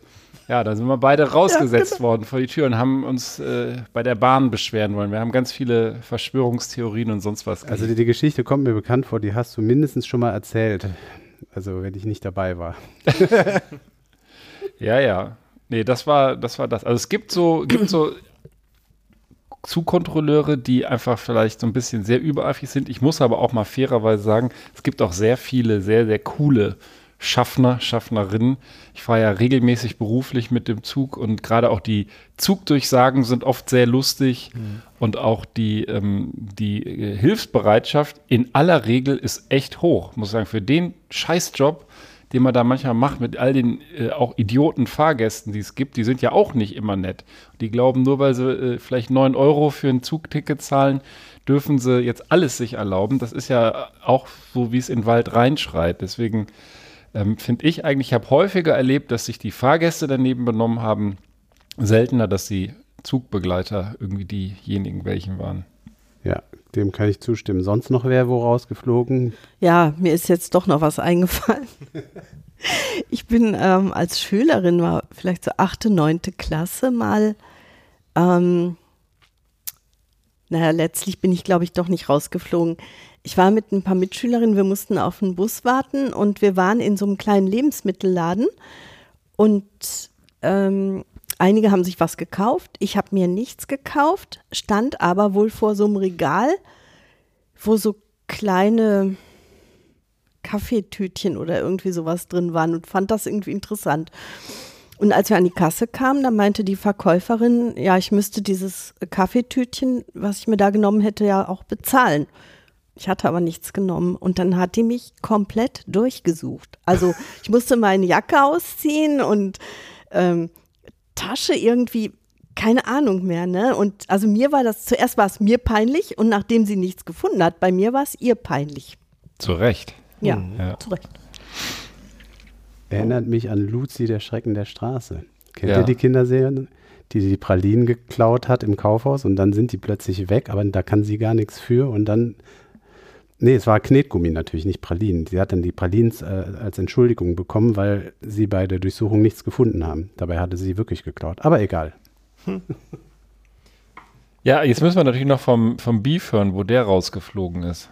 Ja, da sind wir beide rausgesetzt ja, genau. worden vor die Tür und haben uns äh, bei der Bahn beschweren wollen. Wir haben ganz viele Verschwörungstheorien und sonst was. Also die, die, Geschichte kommt mir bekannt vor, die hast du mindestens schon mal erzählt. Also wenn ich nicht dabei war. ja, ja. Nee, das war das. War das. Also es gibt so, gibt so Zugkontrolleure, die einfach vielleicht so ein bisschen sehr übereifrig sind. Ich muss aber auch mal fairerweise sagen, es gibt auch sehr viele sehr, sehr coole Schaffner, Schaffnerinnen. Ich fahre ja regelmäßig beruflich mit dem Zug und gerade auch die Zugdurchsagen sind oft sehr lustig mhm. und auch die, ähm, die äh, Hilfsbereitschaft in aller Regel ist echt hoch. Muss sagen, für den Scheißjob, den man da manchmal macht mit all den äh, auch idioten Fahrgästen, die es gibt, die sind ja auch nicht immer nett. Die glauben, nur weil sie äh, vielleicht 9 Euro für ein Zugticket zahlen, dürfen sie jetzt alles sich erlauben. Das ist ja auch so, wie es in den Wald reinschreit. Deswegen ähm, finde ich eigentlich, ich habe häufiger erlebt, dass sich die Fahrgäste daneben benommen haben, seltener, dass die Zugbegleiter irgendwie diejenigen welchen waren. Ja, dem kann ich zustimmen. Sonst noch wer wo rausgeflogen? Ja, mir ist jetzt doch noch was eingefallen. ich bin ähm, als Schülerin, war vielleicht so achte, neunte Klasse mal, ähm, naja, letztlich bin ich, glaube ich, doch nicht rausgeflogen ich war mit ein paar Mitschülerinnen, wir mussten auf den Bus warten und wir waren in so einem kleinen Lebensmittelladen und ähm, einige haben sich was gekauft. Ich habe mir nichts gekauft, stand aber wohl vor so einem Regal, wo so kleine Kaffeetütchen oder irgendwie sowas drin waren und fand das irgendwie interessant. Und als wir an die Kasse kamen, da meinte die Verkäuferin, ja, ich müsste dieses Kaffeetütchen, was ich mir da genommen hätte, ja auch bezahlen. Ich hatte aber nichts genommen und dann hat die mich komplett durchgesucht. Also ich musste meine Jacke ausziehen und ähm, Tasche irgendwie, keine Ahnung mehr, ne? Und also mir war das, zuerst war es mir peinlich und nachdem sie nichts gefunden hat, bei mir war es ihr peinlich. Zu Recht. Ja, mhm. ja. zu Recht. Erinnert mich an Luzi, der Schrecken der Straße. Kennt ja. ihr die Kinderserien? die die Pralinen geklaut hat im Kaufhaus und dann sind die plötzlich weg, aber da kann sie gar nichts für und dann Nee, es war Knetgummi natürlich, nicht Pralinen. Sie hat dann die Pralinen äh, als Entschuldigung bekommen, weil sie bei der Durchsuchung nichts gefunden haben. Dabei hatte sie wirklich geklaut. Aber egal. Hm. Ja, jetzt müssen wir natürlich noch vom, vom Beef hören, wo der rausgeflogen ist.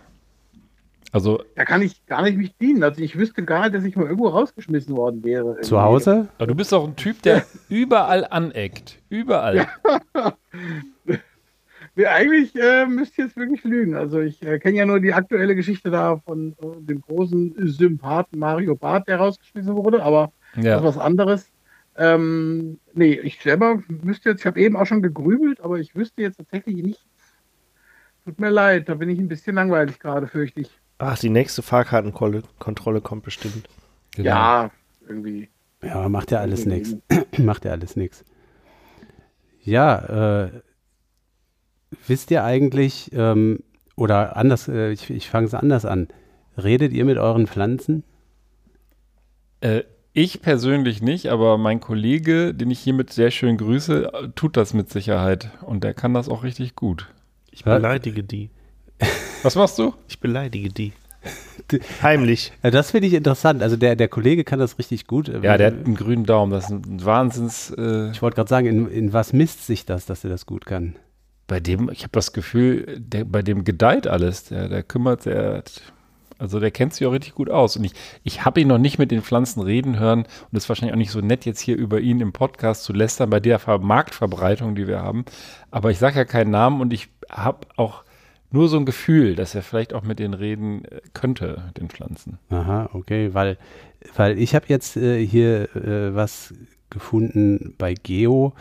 Also. Da kann ich gar nicht mich dienen. Also ich wüsste gar nicht, dass ich mal irgendwo rausgeschmissen worden wäre. Irgendwie. Zu Hause? Aber du bist doch ein Typ, der überall aneckt. Überall. Eigentlich äh, müsst ihr jetzt wirklich lügen. Also ich äh, kenne ja nur die aktuelle Geschichte da von äh, dem großen Sympathen Mario Barth, der rausgeschmissen wurde, aber ja. das ist was anderes. Ähm, nee, ich selber müsste jetzt, ich habe eben auch schon gegrübelt, aber ich wüsste jetzt tatsächlich nicht. Tut mir leid, da bin ich ein bisschen langweilig gerade, fürchte ich. Ach, die nächste Fahrkartenkontrolle kommt bestimmt. Genau. Ja, irgendwie. Ja, macht ja alles nichts. macht ja alles nichts. Ja, äh, wisst ihr eigentlich, ähm, oder anders, äh, ich, ich fange es anders an, redet ihr mit euren Pflanzen? Äh, ich persönlich nicht, aber mein Kollege, den ich hiermit sehr schön grüße, tut das mit Sicherheit und der kann das auch richtig gut. Ich beleidige die. Was machst du? Ich beleidige die. Heimlich. Ja, das finde ich interessant. Also der, der Kollege kann das richtig gut. Ja, der hat einen grünen Daumen. Das ist ein Wahnsinns. Äh ich wollte gerade sagen, in, in was misst sich das, dass er das gut kann? Bei dem, ich habe das Gefühl, der, bei dem gedeiht alles. Der, der kümmert, der, also der kennt sich auch richtig gut aus. Und ich, ich habe ihn noch nicht mit den Pflanzen reden hören und es ist wahrscheinlich auch nicht so nett, jetzt hier über ihn im Podcast zu lästern, bei der Marktverbreitung, die wir haben. Aber ich sage ja keinen Namen und ich habe auch nur so ein Gefühl, dass er vielleicht auch mit denen reden äh, könnte, den Pflanzen. Aha, okay, weil, weil ich habe jetzt äh, hier äh, was gefunden bei Geo,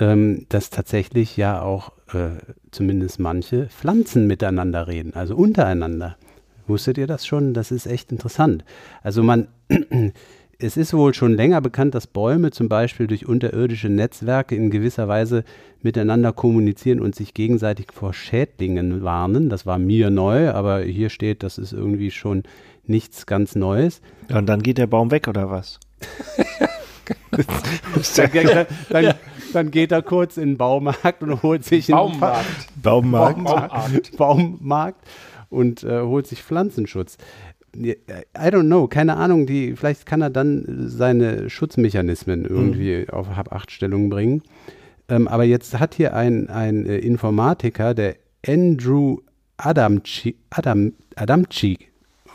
ähm, dass tatsächlich ja auch äh, zumindest manche Pflanzen miteinander reden, also untereinander. Wusstet ihr das schon? Das ist echt interessant. Also man, es ist wohl schon länger bekannt, dass Bäume zum Beispiel durch unterirdische Netzwerke in gewisser Weise miteinander kommunizieren und sich gegenseitig vor Schädlingen warnen. Das war mir neu, aber hier steht, das ist irgendwie schon nichts ganz Neues. Und dann geht der Baum weg oder was? dann, dann, dann, geht er kurz in den Baumarkt und holt sich Baumarkt. Baumarkt. Baumarkt. Baumarkt und äh, holt sich Pflanzenschutz. I don't know, keine Ahnung, die, vielleicht kann er dann seine Schutzmechanismen irgendwie mhm. auf Hab-8-Stellung bringen. Ähm, aber jetzt hat hier ein, ein äh, Informatiker, der Andrew Adamczyk, Adam,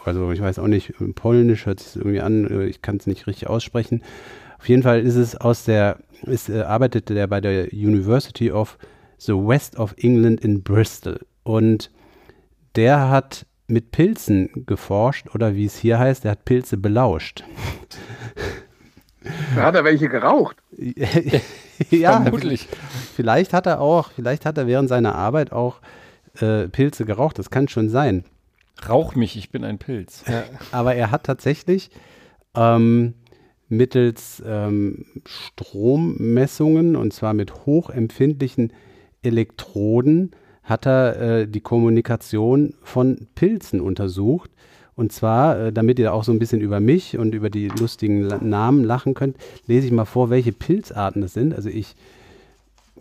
also ich weiß auch nicht, polnisch hört sich irgendwie an, äh, ich kann es nicht richtig aussprechen. Auf jeden Fall ist es aus der, ist, äh, arbeitete der bei der University of the West of England in Bristol. Und der hat mit Pilzen geforscht oder wie es hier heißt, er hat Pilze belauscht. Da hat er welche geraucht. ja, vermutlich. Vielleicht hat er auch, vielleicht hat er während seiner Arbeit auch äh, Pilze geraucht. Das kann schon sein. Rauch mich, ich bin ein Pilz. Ja. Aber er hat tatsächlich ähm, mittels ähm, Strommessungen und zwar mit hochempfindlichen Elektroden hat er äh, die Kommunikation von Pilzen untersucht. Und zwar, äh, damit ihr auch so ein bisschen über mich und über die lustigen La Namen lachen könnt, lese ich mal vor, welche Pilzarten das sind. Also ich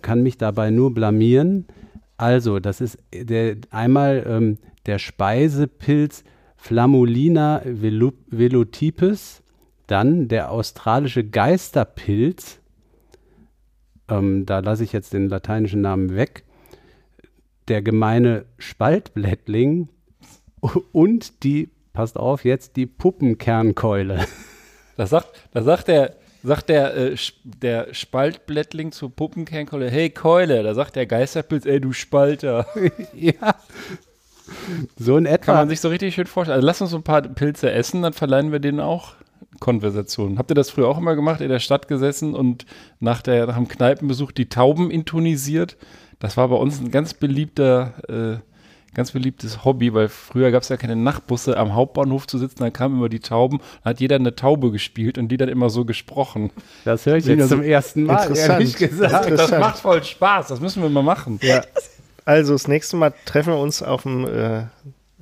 kann mich dabei nur blamieren. Also, das ist der, einmal ähm, der Speisepilz Flammulina velotypes, dann der australische Geisterpilz, ähm, da lasse ich jetzt den lateinischen Namen weg, der gemeine Spaltblättling und die, passt auf, jetzt die Puppenkernkeule. Das sagt, das sagt der, sagt der, äh, der Spaltblättling zur Puppenkernkeule, hey Keule, da sagt der Geisterpilz, ey du Spalter. ja. So in etwa. Kann man sich so richtig schön vorstellen. Also lass uns so ein paar Pilze essen, dann verleihen wir denen auch Konversationen. Habt ihr das früher auch immer gemacht, in der Stadt gesessen und nach, der, nach dem Kneipenbesuch die Tauben intonisiert? Das war bei uns ein ganz beliebter, äh, ganz beliebtes Hobby, weil früher gab es ja keine Nachtbusse am Hauptbahnhof zu sitzen, dann kamen immer die Tauben, dann hat jeder eine Taube gespielt und die dann immer so gesprochen. Das höre ich jetzt zum ersten Mal, ehrlich gesagt. Das, das macht voll Spaß, das müssen wir mal machen. Ja. Also das nächste Mal treffen wir uns auf dem äh,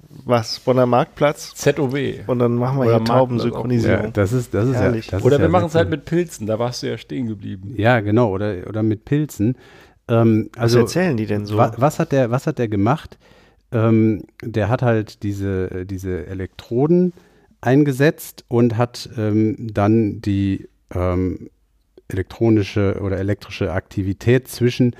was, Bonner Marktplatz. ZOB. Und dann machen wir Oder hier Taubensynchronisierung. Ja, das ist, das ist Herrlich. ja. Das oder ist wir ja machen es halt mit Pilzen, da warst du ja stehen geblieben. Ja, genau, oder, oder mit Pilzen. Ähm, also, was erzählen die denn so? Wa was, hat der, was hat der gemacht? Ähm, der hat halt diese, diese Elektroden eingesetzt und hat ähm, dann die ähm, elektronische oder elektrische Aktivität zwischen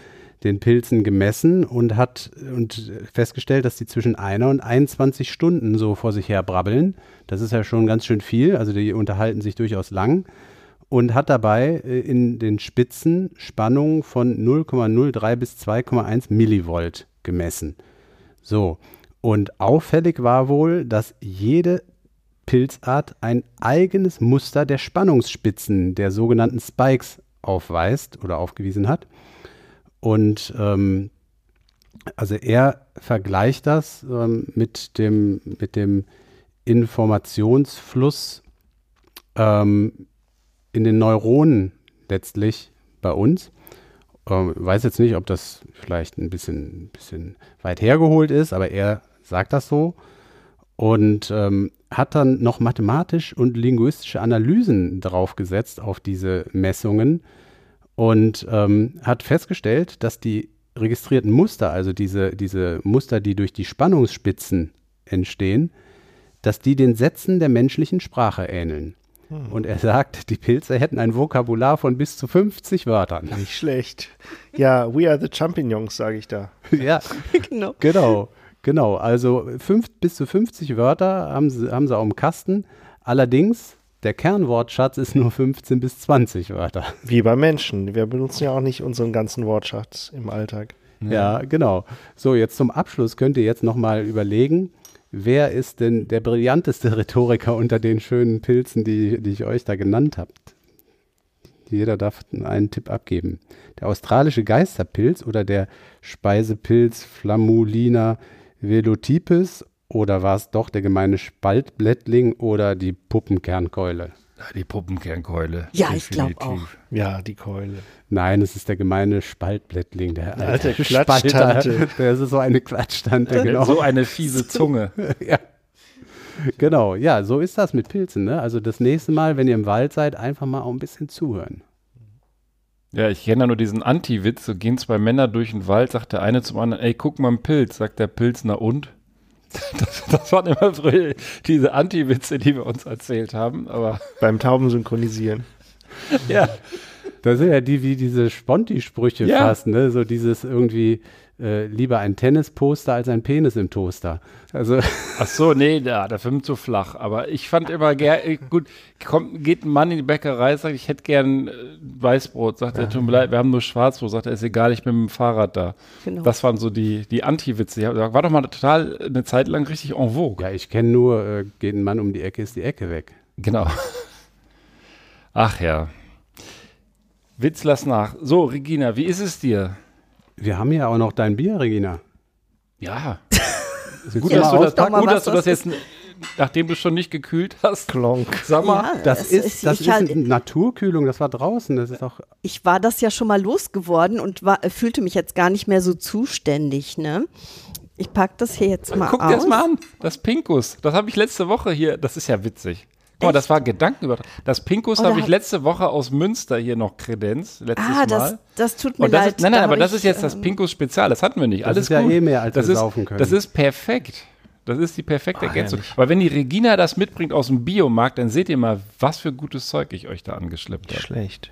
den Pilzen gemessen und hat und festgestellt, dass die zwischen einer und 21 Stunden so vor sich her brabbeln. Das ist ja schon ganz schön viel, also die unterhalten sich durchaus lang und hat dabei äh, in den Spitzen Spannungen von 0,03 bis 2,1 Millivolt gemessen. So, und auffällig war wohl, dass jede Pilzart ein eigenes Muster der Spannungsspitzen, der sogenannten Spikes, aufweist oder aufgewiesen hat. Und ähm, also er vergleicht das ähm, mit, dem, mit dem Informationsfluss ähm, in den Neuronen letztlich bei uns. Ähm, weiß jetzt nicht, ob das vielleicht ein bisschen, bisschen weit hergeholt ist, aber er sagt das so und ähm, hat dann noch mathematisch und linguistische Analysen draufgesetzt auf diese Messungen und ähm, hat festgestellt, dass die registrierten Muster, also diese, diese Muster, die durch die Spannungsspitzen entstehen, dass die den Sätzen der menschlichen Sprache ähneln. Hm. Und er sagt, die Pilze hätten ein Vokabular von bis zu 50 Wörtern. Nicht schlecht. Ja, we are the Champignons, sage ich da. ja, genau. genau. Genau, also fünf, bis zu 50 Wörter haben sie, haben sie auch im Kasten. Allerdings, der Kernwortschatz ist nur 15 bis 20 Wörter. Wie bei Menschen. Wir benutzen ja auch nicht unseren ganzen Wortschatz im Alltag. Ja, genau. So, jetzt zum Abschluss könnt ihr jetzt nochmal überlegen, wer ist denn der brillanteste Rhetoriker unter den schönen Pilzen, die, die ich euch da genannt habe? Jeder darf einen Tipp abgeben. Der australische Geisterpilz oder der Speisepilz Flammulina velotypes oder war es doch der gemeine Spaltblättling oder die Puppenkernkeule? Die Puppenkernkeule. Ja, ich glaube auch. Ja, die Keule. Nein, es ist der gemeine Spaltblättling, der alte, alte Klatschtante. Das ist so eine Klatschtante, genau. So eine fiese Zunge. ja. Genau, ja, so ist das mit Pilzen. Ne? Also das nächste Mal, wenn ihr im Wald seid, einfach mal auch ein bisschen zuhören. Ja, ich kenne da nur diesen Anti-Witz. So gehen zwei Männer durch den Wald, sagt der eine zum anderen, ey, guck mal einen Pilz. Sagt der Pilz, na und? Das, das waren immer früher diese Anti-Witze, die wir uns erzählt haben, aber Beim Tauben synchronisieren. ja. Das sind ja die wie diese Sponti-Sprüche Ja. fast, ne? So dieses irgendwie äh, lieber ein Tennisposter als ein Penis im Toaster. Also Ach so, nee, da, der Film zu flach. Aber ich fand immer gerne, gut, kommt, geht ein Mann in die Bäckerei, sagt, ich hätte gern äh, Weißbrot, sagt er, tut mir leid, wir haben nur Schwarzbrot, sagt er, ist egal, ich bin mit dem Fahrrad da. Genau. Das waren so die, die Anti-Witze. Ja, War doch mal total eine Zeit lang richtig en vogue. ja, ich kenne nur, äh, geht ein Mann um die Ecke, ist die Ecke weg. Genau. Ach ja. Witz lass nach. So, Regina, wie ist es dir? Wir haben ja auch noch dein Bier, Regina. Ja. Gut, dass du das, mal gut, was, dass du das jetzt, nachdem du schon nicht gekühlt hast, Klonk. sag mal. Ja, das es ist, das ist halt, eine Naturkühlung, das war draußen, das ist auch, ich war das ja schon mal losgeworden und war, fühlte mich jetzt gar nicht mehr so zuständig, ne? Ich pack das hier jetzt mal Guck aus. dir das mal an. Das Pinkus. Das habe ich letzte Woche hier. Das ist ja witzig. Mal, das war Gedankenübertragung. Das Pinkus Oh, da habe ich letzte Woche aus Münster hier noch Kredenz. Letztes Ah, das, Mal. das tut mir Und das leid. ist, nein, nein, da aber das ist jetzt das ähm, Pinkus Spezial. Das hatten wir nicht. Das Alles ist ja gut. eh mehr, als das wir ist, saufen können. Das ist perfekt. Das ist die perfekte Ah, Ergänzung. herrlich. Weil wenn die Regina das mitbringt aus dem Biomarkt, dann seht ihr mal, was für gutes Zeug ich euch da angeschleppt habe. Schlecht.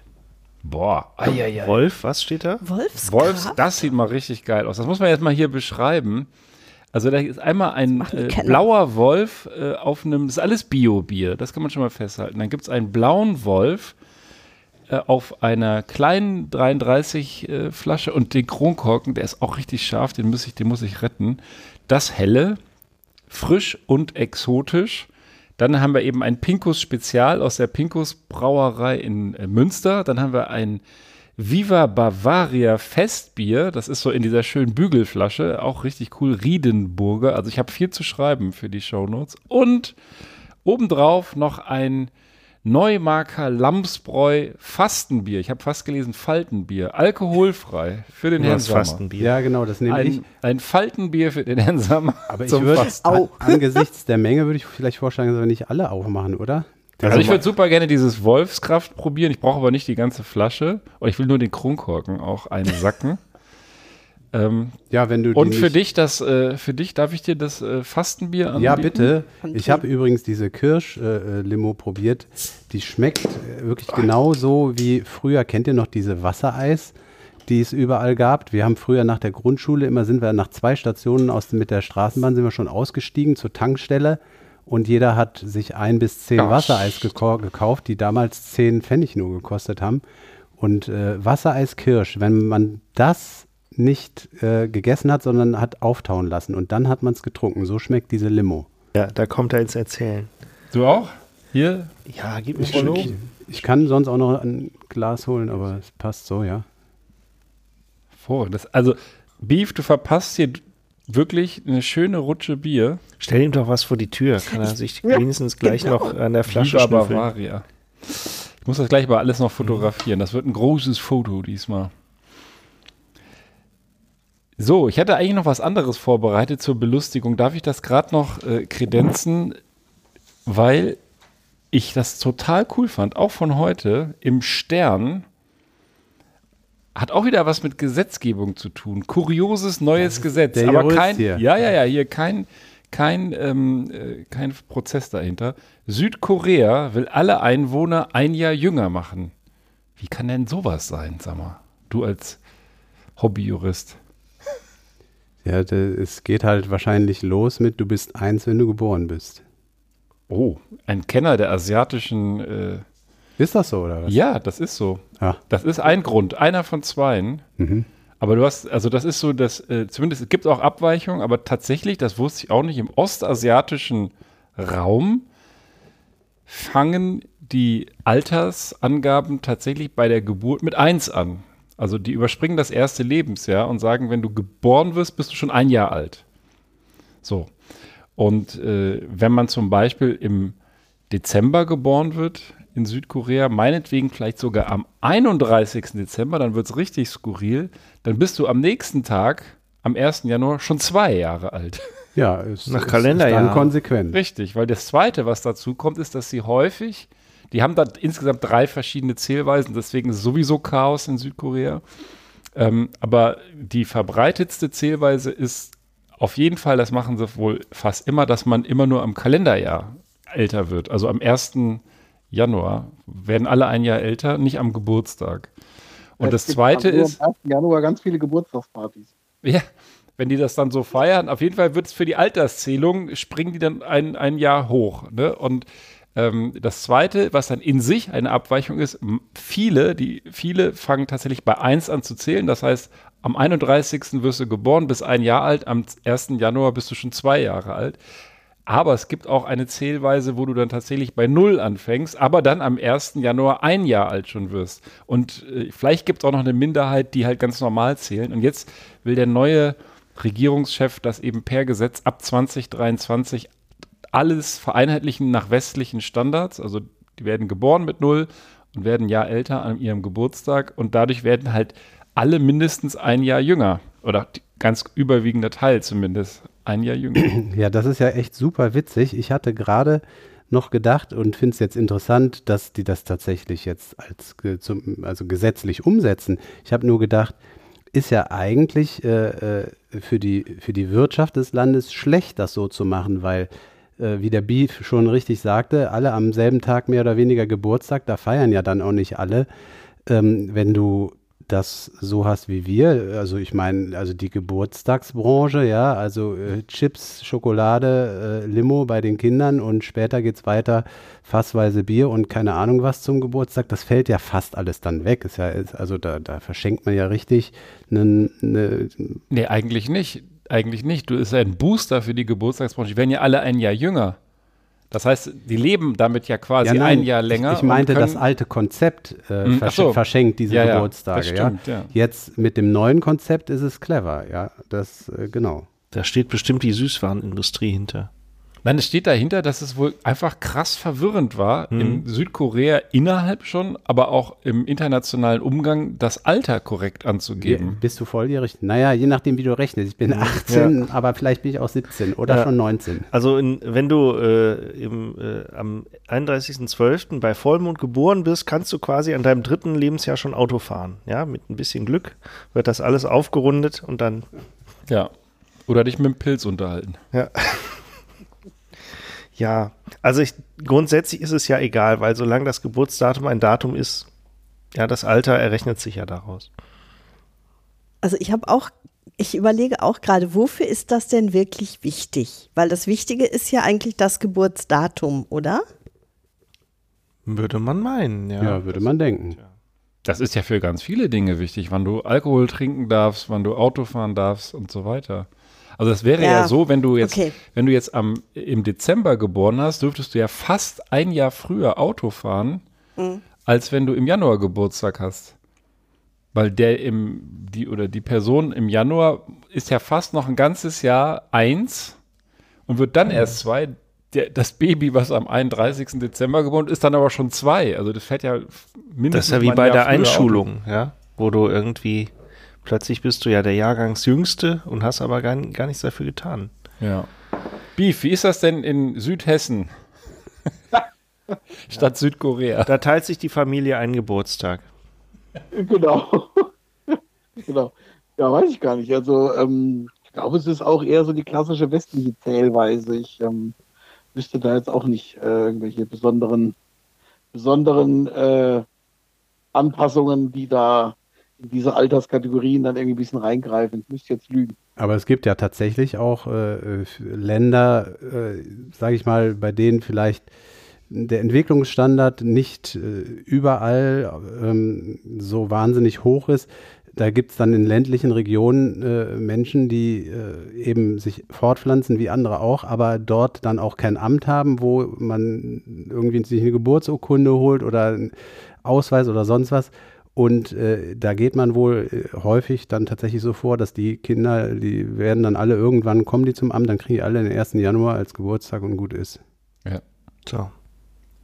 Boah. Eieiei. Wolf, was steht da? Wolfskraft? Wolfs, das sieht mal richtig geil aus. Das muss man jetzt mal hier beschreiben. Also da ist einmal ein äh, blauer Wolf äh, auf einem, das ist alles Bio-Bier, das kann man schon mal festhalten. Dann gibt es einen blauen Wolf äh, auf einer kleinen 33 äh, Flasche und den Kronkorken, der ist auch richtig scharf, den muss ich, den muss ich retten. Das helle, frisch und exotisch. Dann haben wir eben ein Pinkus Spezial aus der Pinkus Brauerei in äh, Münster. Dann haben wir ein Viva Bavaria Festbier. Das ist so in dieser schönen Bügelflasche. Auch richtig cool. Riedenburger. Also ich habe viel zu schreiben für die Shownotes. Und obendrauf noch ein Neumarker Lamsbräu Fastenbier. Ich habe fast gelesen Faltenbier. Alkoholfrei für den Du Herrn Sommer. fast ein Bier. ja genau, das nehme ich. Ein, ein Faltenbier für den Herrn Sommer. Aber ich würde, an, angesichts der Menge würde ich vielleicht vorschlagen, dass wir nicht alle aufmachen, oder? Also ich würde super gerne dieses Wolfskraft probieren. Ich brauche aber nicht die ganze Flasche. Und ich will nur den Kronkorken auch einsacken. ähm, Ja, wenn du die und für dich das, äh, für dich darf ich dir das äh, Fastenbier anbieten? Ja, bitte. Ich habe übrigens diese Kirsch-Limo probiert. Die schmeckt äh, wirklich genauso wie früher. Kennt ihr noch diese Wassereis, die es überall gab? Wir haben früher nach der Grundschule immer sind wir nach zwei Stationen aus, mit der Straßenbahn sind wir schon ausgestiegen zur Tankstelle und jeder hat sich ein bis zehn Ach, Wassereis gekau gekauft, die damals zehn Pfennig nur gekostet haben. Und äh, Wassereis Kirsch, wenn man das nicht äh, gegessen hat, sondern hat auftauen lassen und dann hat man es getrunken. So schmeckt diese Limo. Ja, da kommt er ins Erzählen. Du auch? Hier? Ja, gib mir Ich, schon ich, ich kann sonst auch noch ein Glas holen, aber es passt so, ja. Vor. Das, also, Beef, du verpasst hier wirklich eine schöne Rutsche Bier. Stell ihm doch was vor die Tür. Kann er sich wenigstens gleich genau. noch an der Flasche Viva schnüffeln. Bavaria. Ich muss das gleich mal alles noch fotografieren. Das wird ein großes Foto diesmal. So, ich hatte eigentlich noch was anderes vorbereitet zur Belustigung. Darf ich das gerade noch äh, kredenzen? Weil ich das total cool fand, auch von heute im Stern. Hat auch wieder was mit Gesetzgebung zu tun. Kurioses neues Gesetz. aber Jurist kein, hier. ja, ja, ja, hier kein, kein, ähm, äh, kein Prozess dahinter. Südkorea will alle Einwohner ein Jahr jünger machen. Wie kann denn sowas sein, sag mal? Du als Hobbyjurist. Ja, es geht halt wahrscheinlich los mit, du bist eins, wenn du geboren bist. Oh, ein Kenner der asiatischen. Äh, Ist das so, oder was? ja, das ist so. Ah, Das ist ein Grund, einer von zweien. mhm. Aber du hast, also das ist so, dass äh, zumindest es gibt auch Abweichungen, aber tatsächlich, das wusste ich auch nicht, im ostasiatischen Raum fangen die Altersangaben tatsächlich bei der Geburt mit 1 an. Also die überspringen das erste Lebensjahr und sagen, wenn du geboren wirst, bist du schon ein Jahr alt. So. Und äh, wenn man zum Beispiel im Dezember geboren wird in Südkorea, meinetwegen vielleicht sogar am 31. Dezember, dann wird es richtig skurril, dann bist du am nächsten Tag, am 1. Januar, schon zwei Jahre alt. Ja, es Nach Kalenderjahr. Ist dann konsequent. Richtig, weil das Zweite, was dazu kommt, ist, dass sie häufig, die haben da insgesamt drei verschiedene Zählweisen, deswegen ist sowieso Chaos in Südkorea. Ähm, aber die verbreitetste Zählweise ist auf jeden Fall, das machen sie wohl fast immer, dass man immer nur am Kalenderjahr älter wird. Also am 1. Januar werden alle ein Jahr älter, nicht am Geburtstag. Und das zweite ist. Am 1. Januar ganz viele Geburtstagspartys. Ja, wenn die das dann so feiern, auf jeden Fall wird es für die Alterszählung, springen die dann ein, ein Jahr hoch. Ne? Und ähm, das zweite, was dann in sich eine Abweichung ist, viele, die, viele fangen tatsächlich bei 1 an zu zählen. Das heißt, am 31. wirst du geboren, bis ein Jahr alt, am 1. Januar bist du schon zwei Jahre alt. Aber es gibt auch eine Zählweise, wo du dann tatsächlich bei Null anfängst, aber dann am 1. Januar ein Jahr alt schon wirst. Und äh, vielleicht gibt es auch noch eine Minderheit, die halt ganz normal zählen. Und jetzt will der neue Regierungschef das eben per Gesetz ab 2023 alles vereinheitlichen nach westlichen Standards. Also die werden geboren mit Null und werden ein Jahr älter an ihrem Geburtstag. Und dadurch werden halt alle mindestens ein Jahr jünger. Oder ganz überwiegender Teil zumindest ein Jahr jünger. Ja, das ist ja echt super witzig. Ich hatte gerade noch gedacht und finde es jetzt interessant, dass die das tatsächlich jetzt als zum, also gesetzlich umsetzen. Ich habe nur gedacht, ist ja eigentlich äh, äh, für, die, für die Wirtschaft des Landes schlecht, das so zu machen, weil, äh, wie der Beef schon richtig sagte, alle am selben Tag mehr oder weniger Geburtstag, da feiern ja dann auch nicht alle. Ähm, wenn du das so hast wie wir, also ich meine, also die Geburtstagsbranche, ja, also äh, Chips, Schokolade, äh, Limo bei den Kindern und später geht es weiter, fassweise Bier und keine Ahnung was zum Geburtstag, das fällt ja fast alles dann weg. Ist ja, ist, also da, da verschenkt man ja richtig einen. Ne nee, eigentlich nicht. Eigentlich nicht. Du ist ein Booster für die Geburtstagsbranche. Die werden ja alle ein Jahr jünger. Das heißt, die leben damit ja quasi ja, nein, ein Jahr länger. Ich, ich meinte, das alte Konzept äh, hm, versch so. verschenkt diese ja, Geburtstage. Ja, stimmt, ja. Jetzt mit dem neuen Konzept ist es clever, ja. Das, äh, genau. Da steht bestimmt die Süßwarenindustrie hinter. Nein, es steht dahinter, dass es wohl einfach krass verwirrend war, hm. in Südkorea innerhalb schon, aber auch im internationalen Umgang, das Alter korrekt anzugeben. Ja, bist du volljährig? Naja, je nachdem, wie du rechnest. Ich bin 18, ja. aber vielleicht bin ich auch 17 oder ja. schon 19. Also in, wenn du äh, im, äh, am 31.12. bei Vollmond geboren bist, kannst du quasi an deinem dritten Lebensjahr schon Auto fahren. Ja, mit ein bisschen Glück wird das alles aufgerundet und dann. Ja. Oder dich mit dem Pilz unterhalten. Ja. Ja, also ich, grundsätzlich ist es ja egal, weil solange das Geburtsdatum ein Datum ist, ja, das Alter errechnet sich ja daraus. Also ich habe auch, ich überlege auch gerade, wofür ist das denn wirklich wichtig? Weil das Wichtige ist ja eigentlich das Geburtsdatum, oder? Würde man meinen, ja. Ja, würde man denken. Das ist ja für ganz viele Dinge wichtig, wann du Alkohol trinken darfst, wann du Auto fahren darfst und so weiter. Also das wäre ja, ja so, wenn du jetzt, okay. wenn du jetzt am, im Dezember geboren hast, dürftest du ja fast ein Jahr früher Auto fahren, mhm. als wenn du im Januar Geburtstag hast. Weil der im, die oder die Person im Januar ist ja fast noch ein ganzes Jahr eins und wird dann mhm. erst zwei. Der, das Baby, was am 31. Dezember geboren ist, ist dann aber schon zwei. Also das fährt ja mindestens. Das ist ja wie bei der Einschulung, Auto. ja, wo du irgendwie Plötzlich bist du ja der Jahrgangsjüngste und hast aber gar, gar nichts dafür getan. Ja. Beef, wie ist das denn in Südhessen? Statt Südkorea. Da teilt sich die Familie einen Geburtstag. Genau. genau. Ja, weiß ich gar nicht. Also, ähm, ich glaube, es ist auch eher so die klassische westliche Zählweise. Ich ähm, wüsste da jetzt auch nicht äh, irgendwelche besonderen, besonderen äh, Anpassungen, die da in diese Alterskategorien dann irgendwie ein bisschen reingreifen. Ich müsste jetzt lügen. Aber es gibt ja tatsächlich auch äh, Länder, äh, sage ich mal, bei denen vielleicht der Entwicklungsstandard nicht äh, überall ähm, so wahnsinnig hoch ist. Da gibt es dann in ländlichen Regionen äh, Menschen, die äh, eben sich fortpflanzen wie andere auch, aber dort dann auch kein Amt haben, wo man irgendwie sich eine Geburtsurkunde holt oder einen Ausweis oder sonst was und äh, da geht man wohl äh, häufig dann tatsächlich so vor, dass die Kinder, die werden dann alle irgendwann, kommen die zum Amt, dann kriegen die alle den 1. Januar als Geburtstag und gut ist. Ja. So.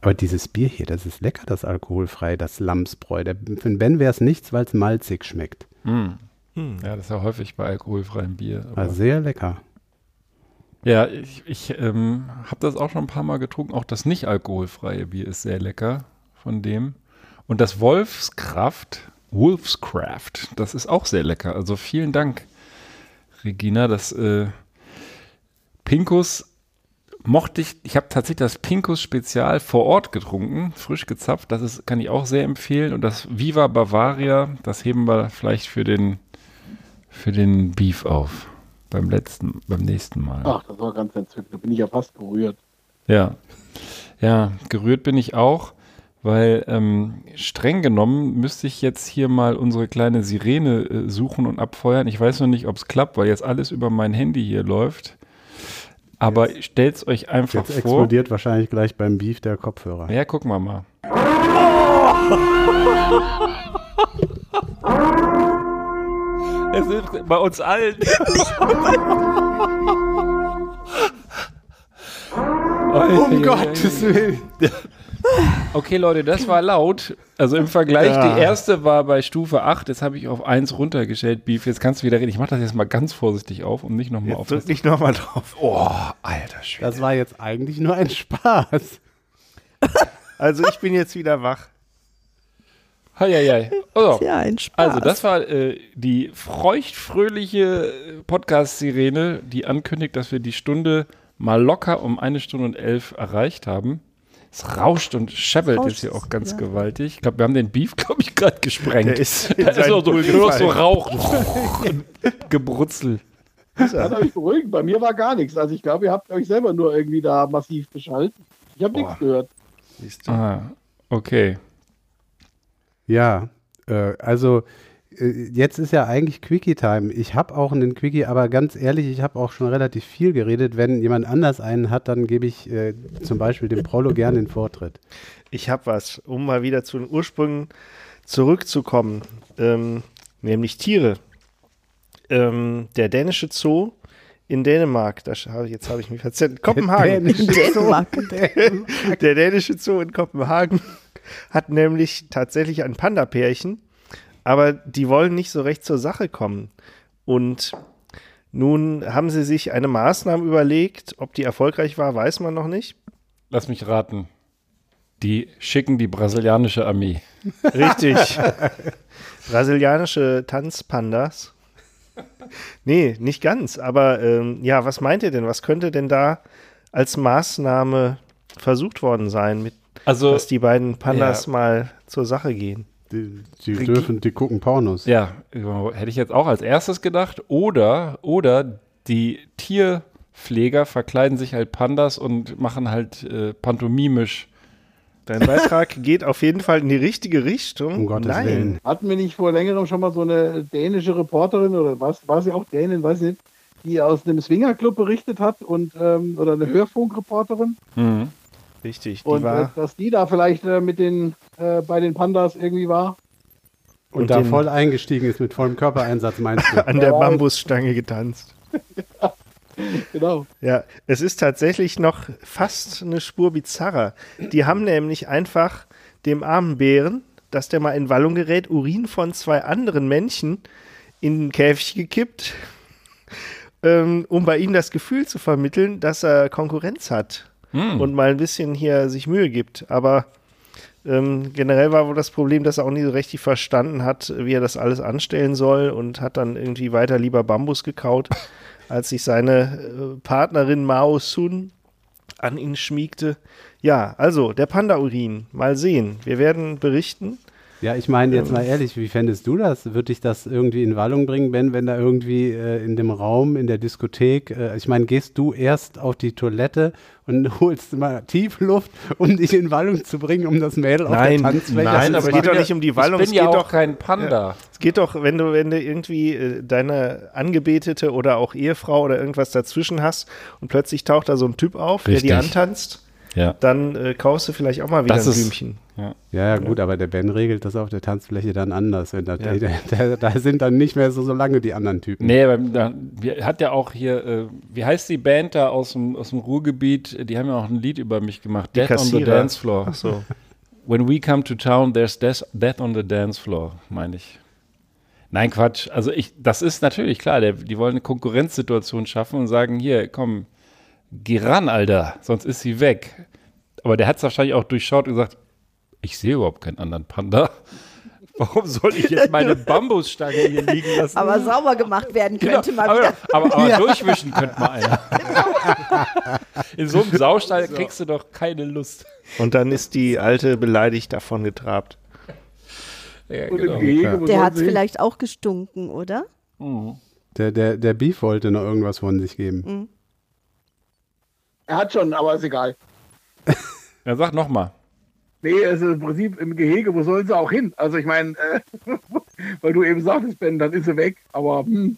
Aber dieses Bier hier, das ist lecker, das alkoholfrei, das Lamsbräu. Der, für den Ben wäre es nichts, weil es malzig schmeckt. Mm. Hm. Ja, das ist ja häufig bei alkoholfreiem Bier. Aber sehr lecker. Ja, ich, ich ähm, habe das auch schon ein paar Mal getrunken. Auch das nicht alkoholfreie Bier ist sehr lecker von dem. Und das Wolfskraft, Wolfscraft, das ist auch sehr lecker. Also vielen Dank, Regina. Das, äh, Pinkus mochte ich, ich habe tatsächlich das Pinkus Spezial vor Ort getrunken, frisch gezapft. Das ist, kann ich auch sehr empfehlen. Und das Viva Bavaria, das heben wir vielleicht für den, für den Beef auf. Beim letzten, beim nächsten Mal. Ach, das war ganz entzückend. Da bin ich ja fast gerührt. Ja. Ja, gerührt bin ich auch, weil ähm, streng genommen müsste ich jetzt hier mal unsere kleine Sirene äh, suchen und abfeuern. Ich weiß noch nicht, ob es klappt, weil jetzt alles über mein Handy hier läuft. Aber stellt's euch einfach Jetzt vor. explodiert wahrscheinlich gleich beim Beef der Kopfhörer. Ja, gucken wir mal. Es ist bei uns allen. Um Gottes Willen. Okay, Leute, das war laut. Also im Vergleich, Ja. die erste war bei Stufe 8, jetzt habe ich auf 1 runtergestellt, Beef. Jetzt kannst du wieder reden. Ich mache das jetzt mal ganz vorsichtig auf, um nicht nochmal auf drück nicht nochmal drauf. Oh, alter Schwede. Das war jetzt eigentlich nur ein Spaß. Also ich bin jetzt wieder wach. Heieiei. Oh. Ja, ein Spaß. Also, das war äh, die feuchtfröhliche Podcast-Sirene, die ankündigt, dass wir die Stunde mal locker um eine Stunde und elf erreicht haben. Es rauscht und scheppelt Rauscht jetzt hier auch ganz ja. gewaltig. Ich glaube, wir haben den Beef, glaube ich, gerade gesprengt. Der ist da ist auch so, nur noch so. Rauch. und Gebrutzel. Kann euch beruhigen, bei mir war gar nichts. Also ich glaube, ihr habt euch selber nur irgendwie da massiv beschalten. Ich habe nichts gehört. Ah, okay. Ja, äh, also jetzt ist ja eigentlich Quickie-Time. Ich habe auch einen Quickie, aber ganz ehrlich, ich habe auch schon relativ viel geredet. Wenn jemand anders einen hat, dann gebe ich äh, zum Beispiel dem Prollo gerne den Vortritt. Ich habe was, um mal wieder zu den Ursprüngen zurückzukommen, ähm, nämlich Tiere. Ähm, der dänische Zoo in Dänemark, da scha- jetzt habe ich mich verzählt, Kopenhagen. Dänische Dänemark. Der dänische Zoo in Kopenhagen hat nämlich tatsächlich ein Panda-Pärchen, aber die wollen nicht so recht zur Sache kommen. Und nun haben sie sich eine Maßnahme überlegt, ob die erfolgreich war, weiß man noch nicht. Lass mich raten. Die schicken die brasilianische Armee. Richtig. Brasilianische Tanzpandas. Nee, nicht ganz. Aber ähm, ja, was meint ihr denn? Was könnte denn da als Maßnahme versucht worden sein, mit, Also, dass die beiden Pandas ja. mal zur Sache gehen? Die, die Regi- dürfen, die gucken Pornos. ja, hätte ich jetzt auch als erstes gedacht. Oder, oder die Tierpfleger verkleiden sich halt Pandas und machen halt äh, pantomimisch. Dein Beitrag geht auf jeden Fall in die richtige Richtung. Um Gottes Nein. Willen. Hatten wir nicht vor längerem schon mal so eine dänische Reporterin oder was, war sie auch Dänin, weiß ich nicht, die aus einem Swingerclub berichtet hat und ähm, oder eine Hörfunkreporterin Mhm. Richtig, die und äh, war dass die da vielleicht äh, mit den äh, bei den Pandas irgendwie war. Und, Und da den- voll eingestiegen ist mit vollem Körpereinsatz, meinst du? an der Ja. Bambusstange getanzt. Genau. Ja, es ist tatsächlich noch fast eine Spur bizarrer. Die haben nämlich einfach dem armen Bären, dass der mal in Wallung gerät, Urin von zwei anderen Männchen in den Käfig gekippt, ähm, um bei ihm das Gefühl zu vermitteln, dass er Konkurrenz hat Hm. und mal ein bisschen hier sich Mühe gibt. Aber ähm, generell war wohl das Problem, dass er auch nie so richtig verstanden hat, wie er das alles anstellen soll und hat dann irgendwie weiter lieber Bambus gekaut, als sich seine äh, Partnerin Mao Sun an ihn schmiegte. Ja, also der Panda-Urin. Mal sehen. Wir werden berichten. Ja, ich meine jetzt mal ehrlich, wie fändest du das? Würde dich das irgendwie in Wallung bringen, Ben, wenn da irgendwie äh, in dem Raum, in der Diskothek, äh, ich meine, gehst du erst auf die Toilette und holst mal tief Luft, um dich in Wallung zu bringen, um das Mädel auf Nein, der Tanzfläche nein, zu aber es geht doch nicht um die Wallung, Ich es bin ja geht auch doch- kein Panda. Es geht doch, wenn du, wenn du irgendwie äh, deine Angebetete oder auch Ehefrau oder irgendwas dazwischen hast und plötzlich taucht da so ein Typ auf, der Richtig. die antanzt, Ja. dann äh, kaufst du vielleicht auch mal wieder Das ein ist- Blümchen. Ja, ja, gut, aber der Ben regelt das auf der Tanzfläche dann anders. Wenn da, Ja. da, da, da sind dann nicht mehr so, so lange die anderen Typen. Nee, aber da, wir, hat ja auch hier, äh, wie heißt die Band da aus dem, aus dem Ruhrgebiet? Die haben ja auch ein Lied über mich gemacht. Death on the Kassierer. Dance Floor. Ach so. When we come to town, there's des- death on the dance floor, meine ich. Nein, Quatsch. Also ich, das ist natürlich klar, der, die wollen eine Konkurrenzsituation schaffen und sagen, hier, komm, geh ran, Alter, sonst ist sie weg. Aber der hat es wahrscheinlich auch durchschaut und gesagt, ich sehe überhaupt keinen anderen Panda. Warum soll ich jetzt meine Bambusstange hier liegen lassen? Aber sauber gemacht werden könnte Genau, mal aber, aber, aber durchwischen könnte mal einer. In so einem Saustall kriegst du doch keine Lust. Und dann ist die Alte beleidigt davon getrabt. Ja, genau. Gehege, Der hat hin? vielleicht auch gestunken, oder? Der, der, der Beef wollte noch irgendwas von sich geben. Er hat schon, aber ist egal. Ja, sag nochmal. Nee, es ist im Prinzip im Gehege, wo sollen sie auch hin? Also ich meine, äh, weil du eben sagtest, Ben, dann ist sie weg. Aber hm,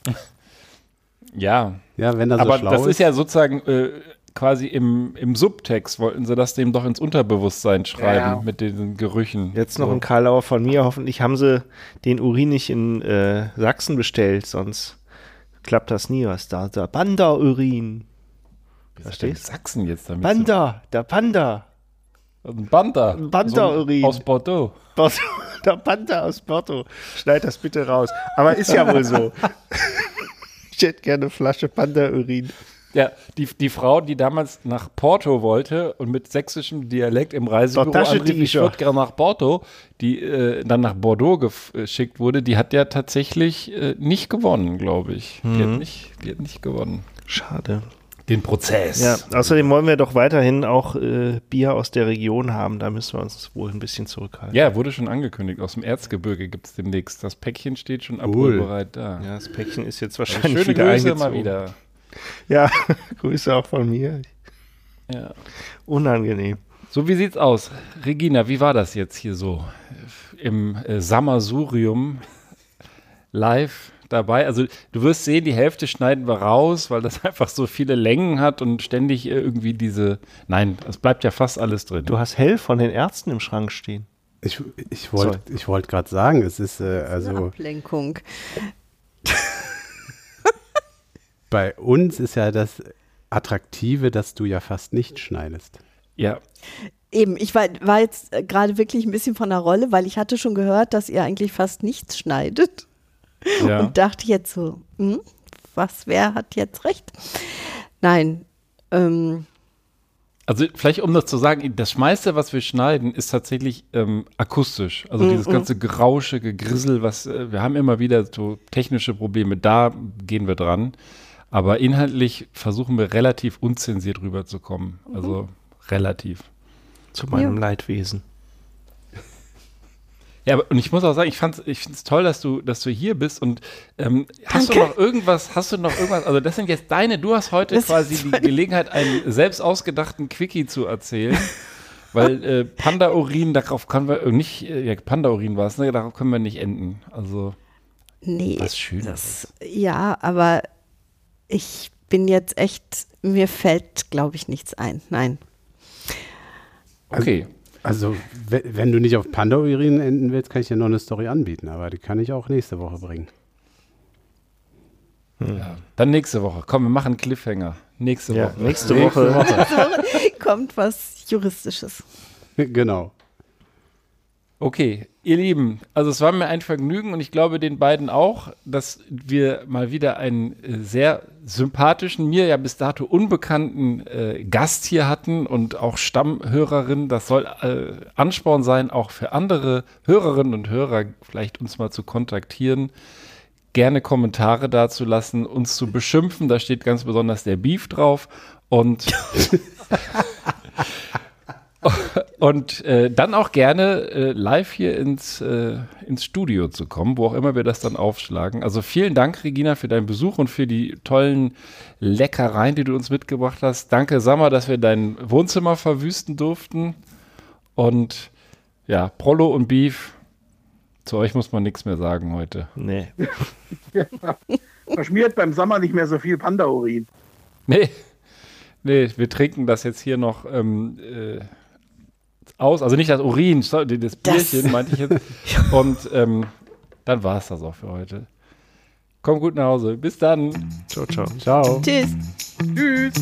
Ja, Ja, wenn das aber so schlau das ist ja sozusagen äh, quasi im, im Subtext, wollten sie das dem doch ins Unterbewusstsein schreiben Ja. mit den Gerüchen. Jetzt noch So. ein Karlauer von mir. Hoffentlich haben sie den Urin nicht in äh, Sachsen bestellt, sonst klappt das nie. Was da? Der Panda-Urin. Verstehst? Sachsen jetzt damit? Panda, der Panda. Ein Banda. Ein Banda-Urin. So ein- aus Bordeaux. Porto, der Panda aus Porto. Schneid das bitte raus. Aber ist ja wohl so. ich hätte gerne eine Flasche Panda-Urin. Ja, die, die Frau, die damals nach Porto wollte und mit sächsischem Dialekt im Reisebüro anrief, ich würde gerne nach Porto, die äh, dann nach Bordeaux geschickt wurde, die hat ja tatsächlich äh, nicht gewonnen, glaube ich. Die, hat nicht, die hat nicht gewonnen. Schade. Den Prozess. Ja, außerdem wollen wir doch weiterhin auch äh, Bier aus der Region haben. Da müssen wir uns wohl ein bisschen zurückhalten. Ja, wurde schon angekündigt. Aus dem Erzgebirge gibt es demnächst. Das Päckchen steht schon Cool. abholbereit da. Ja, das Päckchen ist jetzt Schöne wahrscheinlich wieder Grüße eingezogen. mal wieder. Ja, Grüße auch von mir. Ja. Unangenehm. So, wie sieht's aus? Regina, wie war das jetzt hier so im äh, Sammelsurium live dabei? Also, du wirst sehen, die Hälfte schneiden wir raus, weil das einfach so viele Längen hat und ständig äh, irgendwie diese. Nein, es bleibt ja fast alles drin. Du hast Hell von den Ärzten im Schrank stehen. Ich, ich wollte ich wollt gerade sagen, es ist äh, Eine also Ablenkung. bei uns ist ja das Attraktive, dass du ja fast nicht schneidest. ja, Eben, ich war, war jetzt äh, gerade wirklich ein bisschen von der Rolle, weil ich hatte schon gehört, dass ihr eigentlich fast nichts schneidet. Ja. Und dachte jetzt so, hm, was, wer hat jetzt recht? Nein, ähm, Also vielleicht um das zu sagen, das meiste, was wir schneiden, ist tatsächlich ähm, akustisch. Also dieses ganze Gerausche, Gegrissel, was äh, wir haben immer wieder so technische Probleme, da gehen wir dran. Aber inhaltlich versuchen wir relativ unzensiert rüberzukommen. Also relativ. Zu meinem Leidwesen. Ja, und ich muss auch sagen, ich fand's, ich finde es toll, dass du, dass du hier bist und ähm, hast du noch irgendwas, hast du noch irgendwas, also das sind jetzt deine, du hast heute Das quasi die Gelegenheit, einen selbst ausgedachten Quickie zu erzählen, weil äh, Panda-Urin, darauf können wir äh, nicht, äh, ja, Panda-Urin war es, ne, darauf können wir nicht enden, also nee. was Schönes. Ja, aber ich bin jetzt echt, mir fällt, glaube ich, nichts ein. Nein. Okay, Also, we- wenn du nicht auf Panda-Urin enden willst, kann ich dir noch eine Story anbieten, aber die kann ich auch nächste Woche bringen. ja. dann nächste Woche, komm, wir machen einen Cliffhanger, nächste Ja, Woche. nächste Woche. Kommt was Juristisches. genau. Okay, ihr Lieben, also es war mir ein Vergnügen und ich glaube den beiden auch, dass wir mal wieder einen äh, sehr sympathischen, mir ja bis dato unbekannten äh, Gast hier hatten und auch Stammhörerin. Das soll äh, Ansporn sein, auch für andere Hörerinnen und Hörer vielleicht uns mal zu kontaktieren. Gerne Kommentare dazu lassen, uns zu beschimpfen. Da steht ganz besonders der Beef drauf. Und Und äh, dann auch gerne äh, live hier ins, äh, ins Studio zu kommen, wo auch immer wir das dann aufschlagen. Also vielen Dank, Regina, für deinen Besuch und für die tollen Leckereien, die du uns mitgebracht hast. Danke, Sammer, dass wir dein Wohnzimmer verwüsten durften. Und ja, Prollo und Beef, zu euch muss man nichts mehr sagen heute. Nee. verschmiert beim Sommer nicht mehr so viel Panda-Urin. Nee, nee, wir trinken das jetzt hier noch ähm, äh, aus. Also nicht das Urin, sorry, das Das- Bierchen meinte ich jetzt. Und ähm, dann war es das auch für heute. Komm gut nach Hause. Bis dann. Ciao, ciao. Ciao. Tschüss. Tschüss.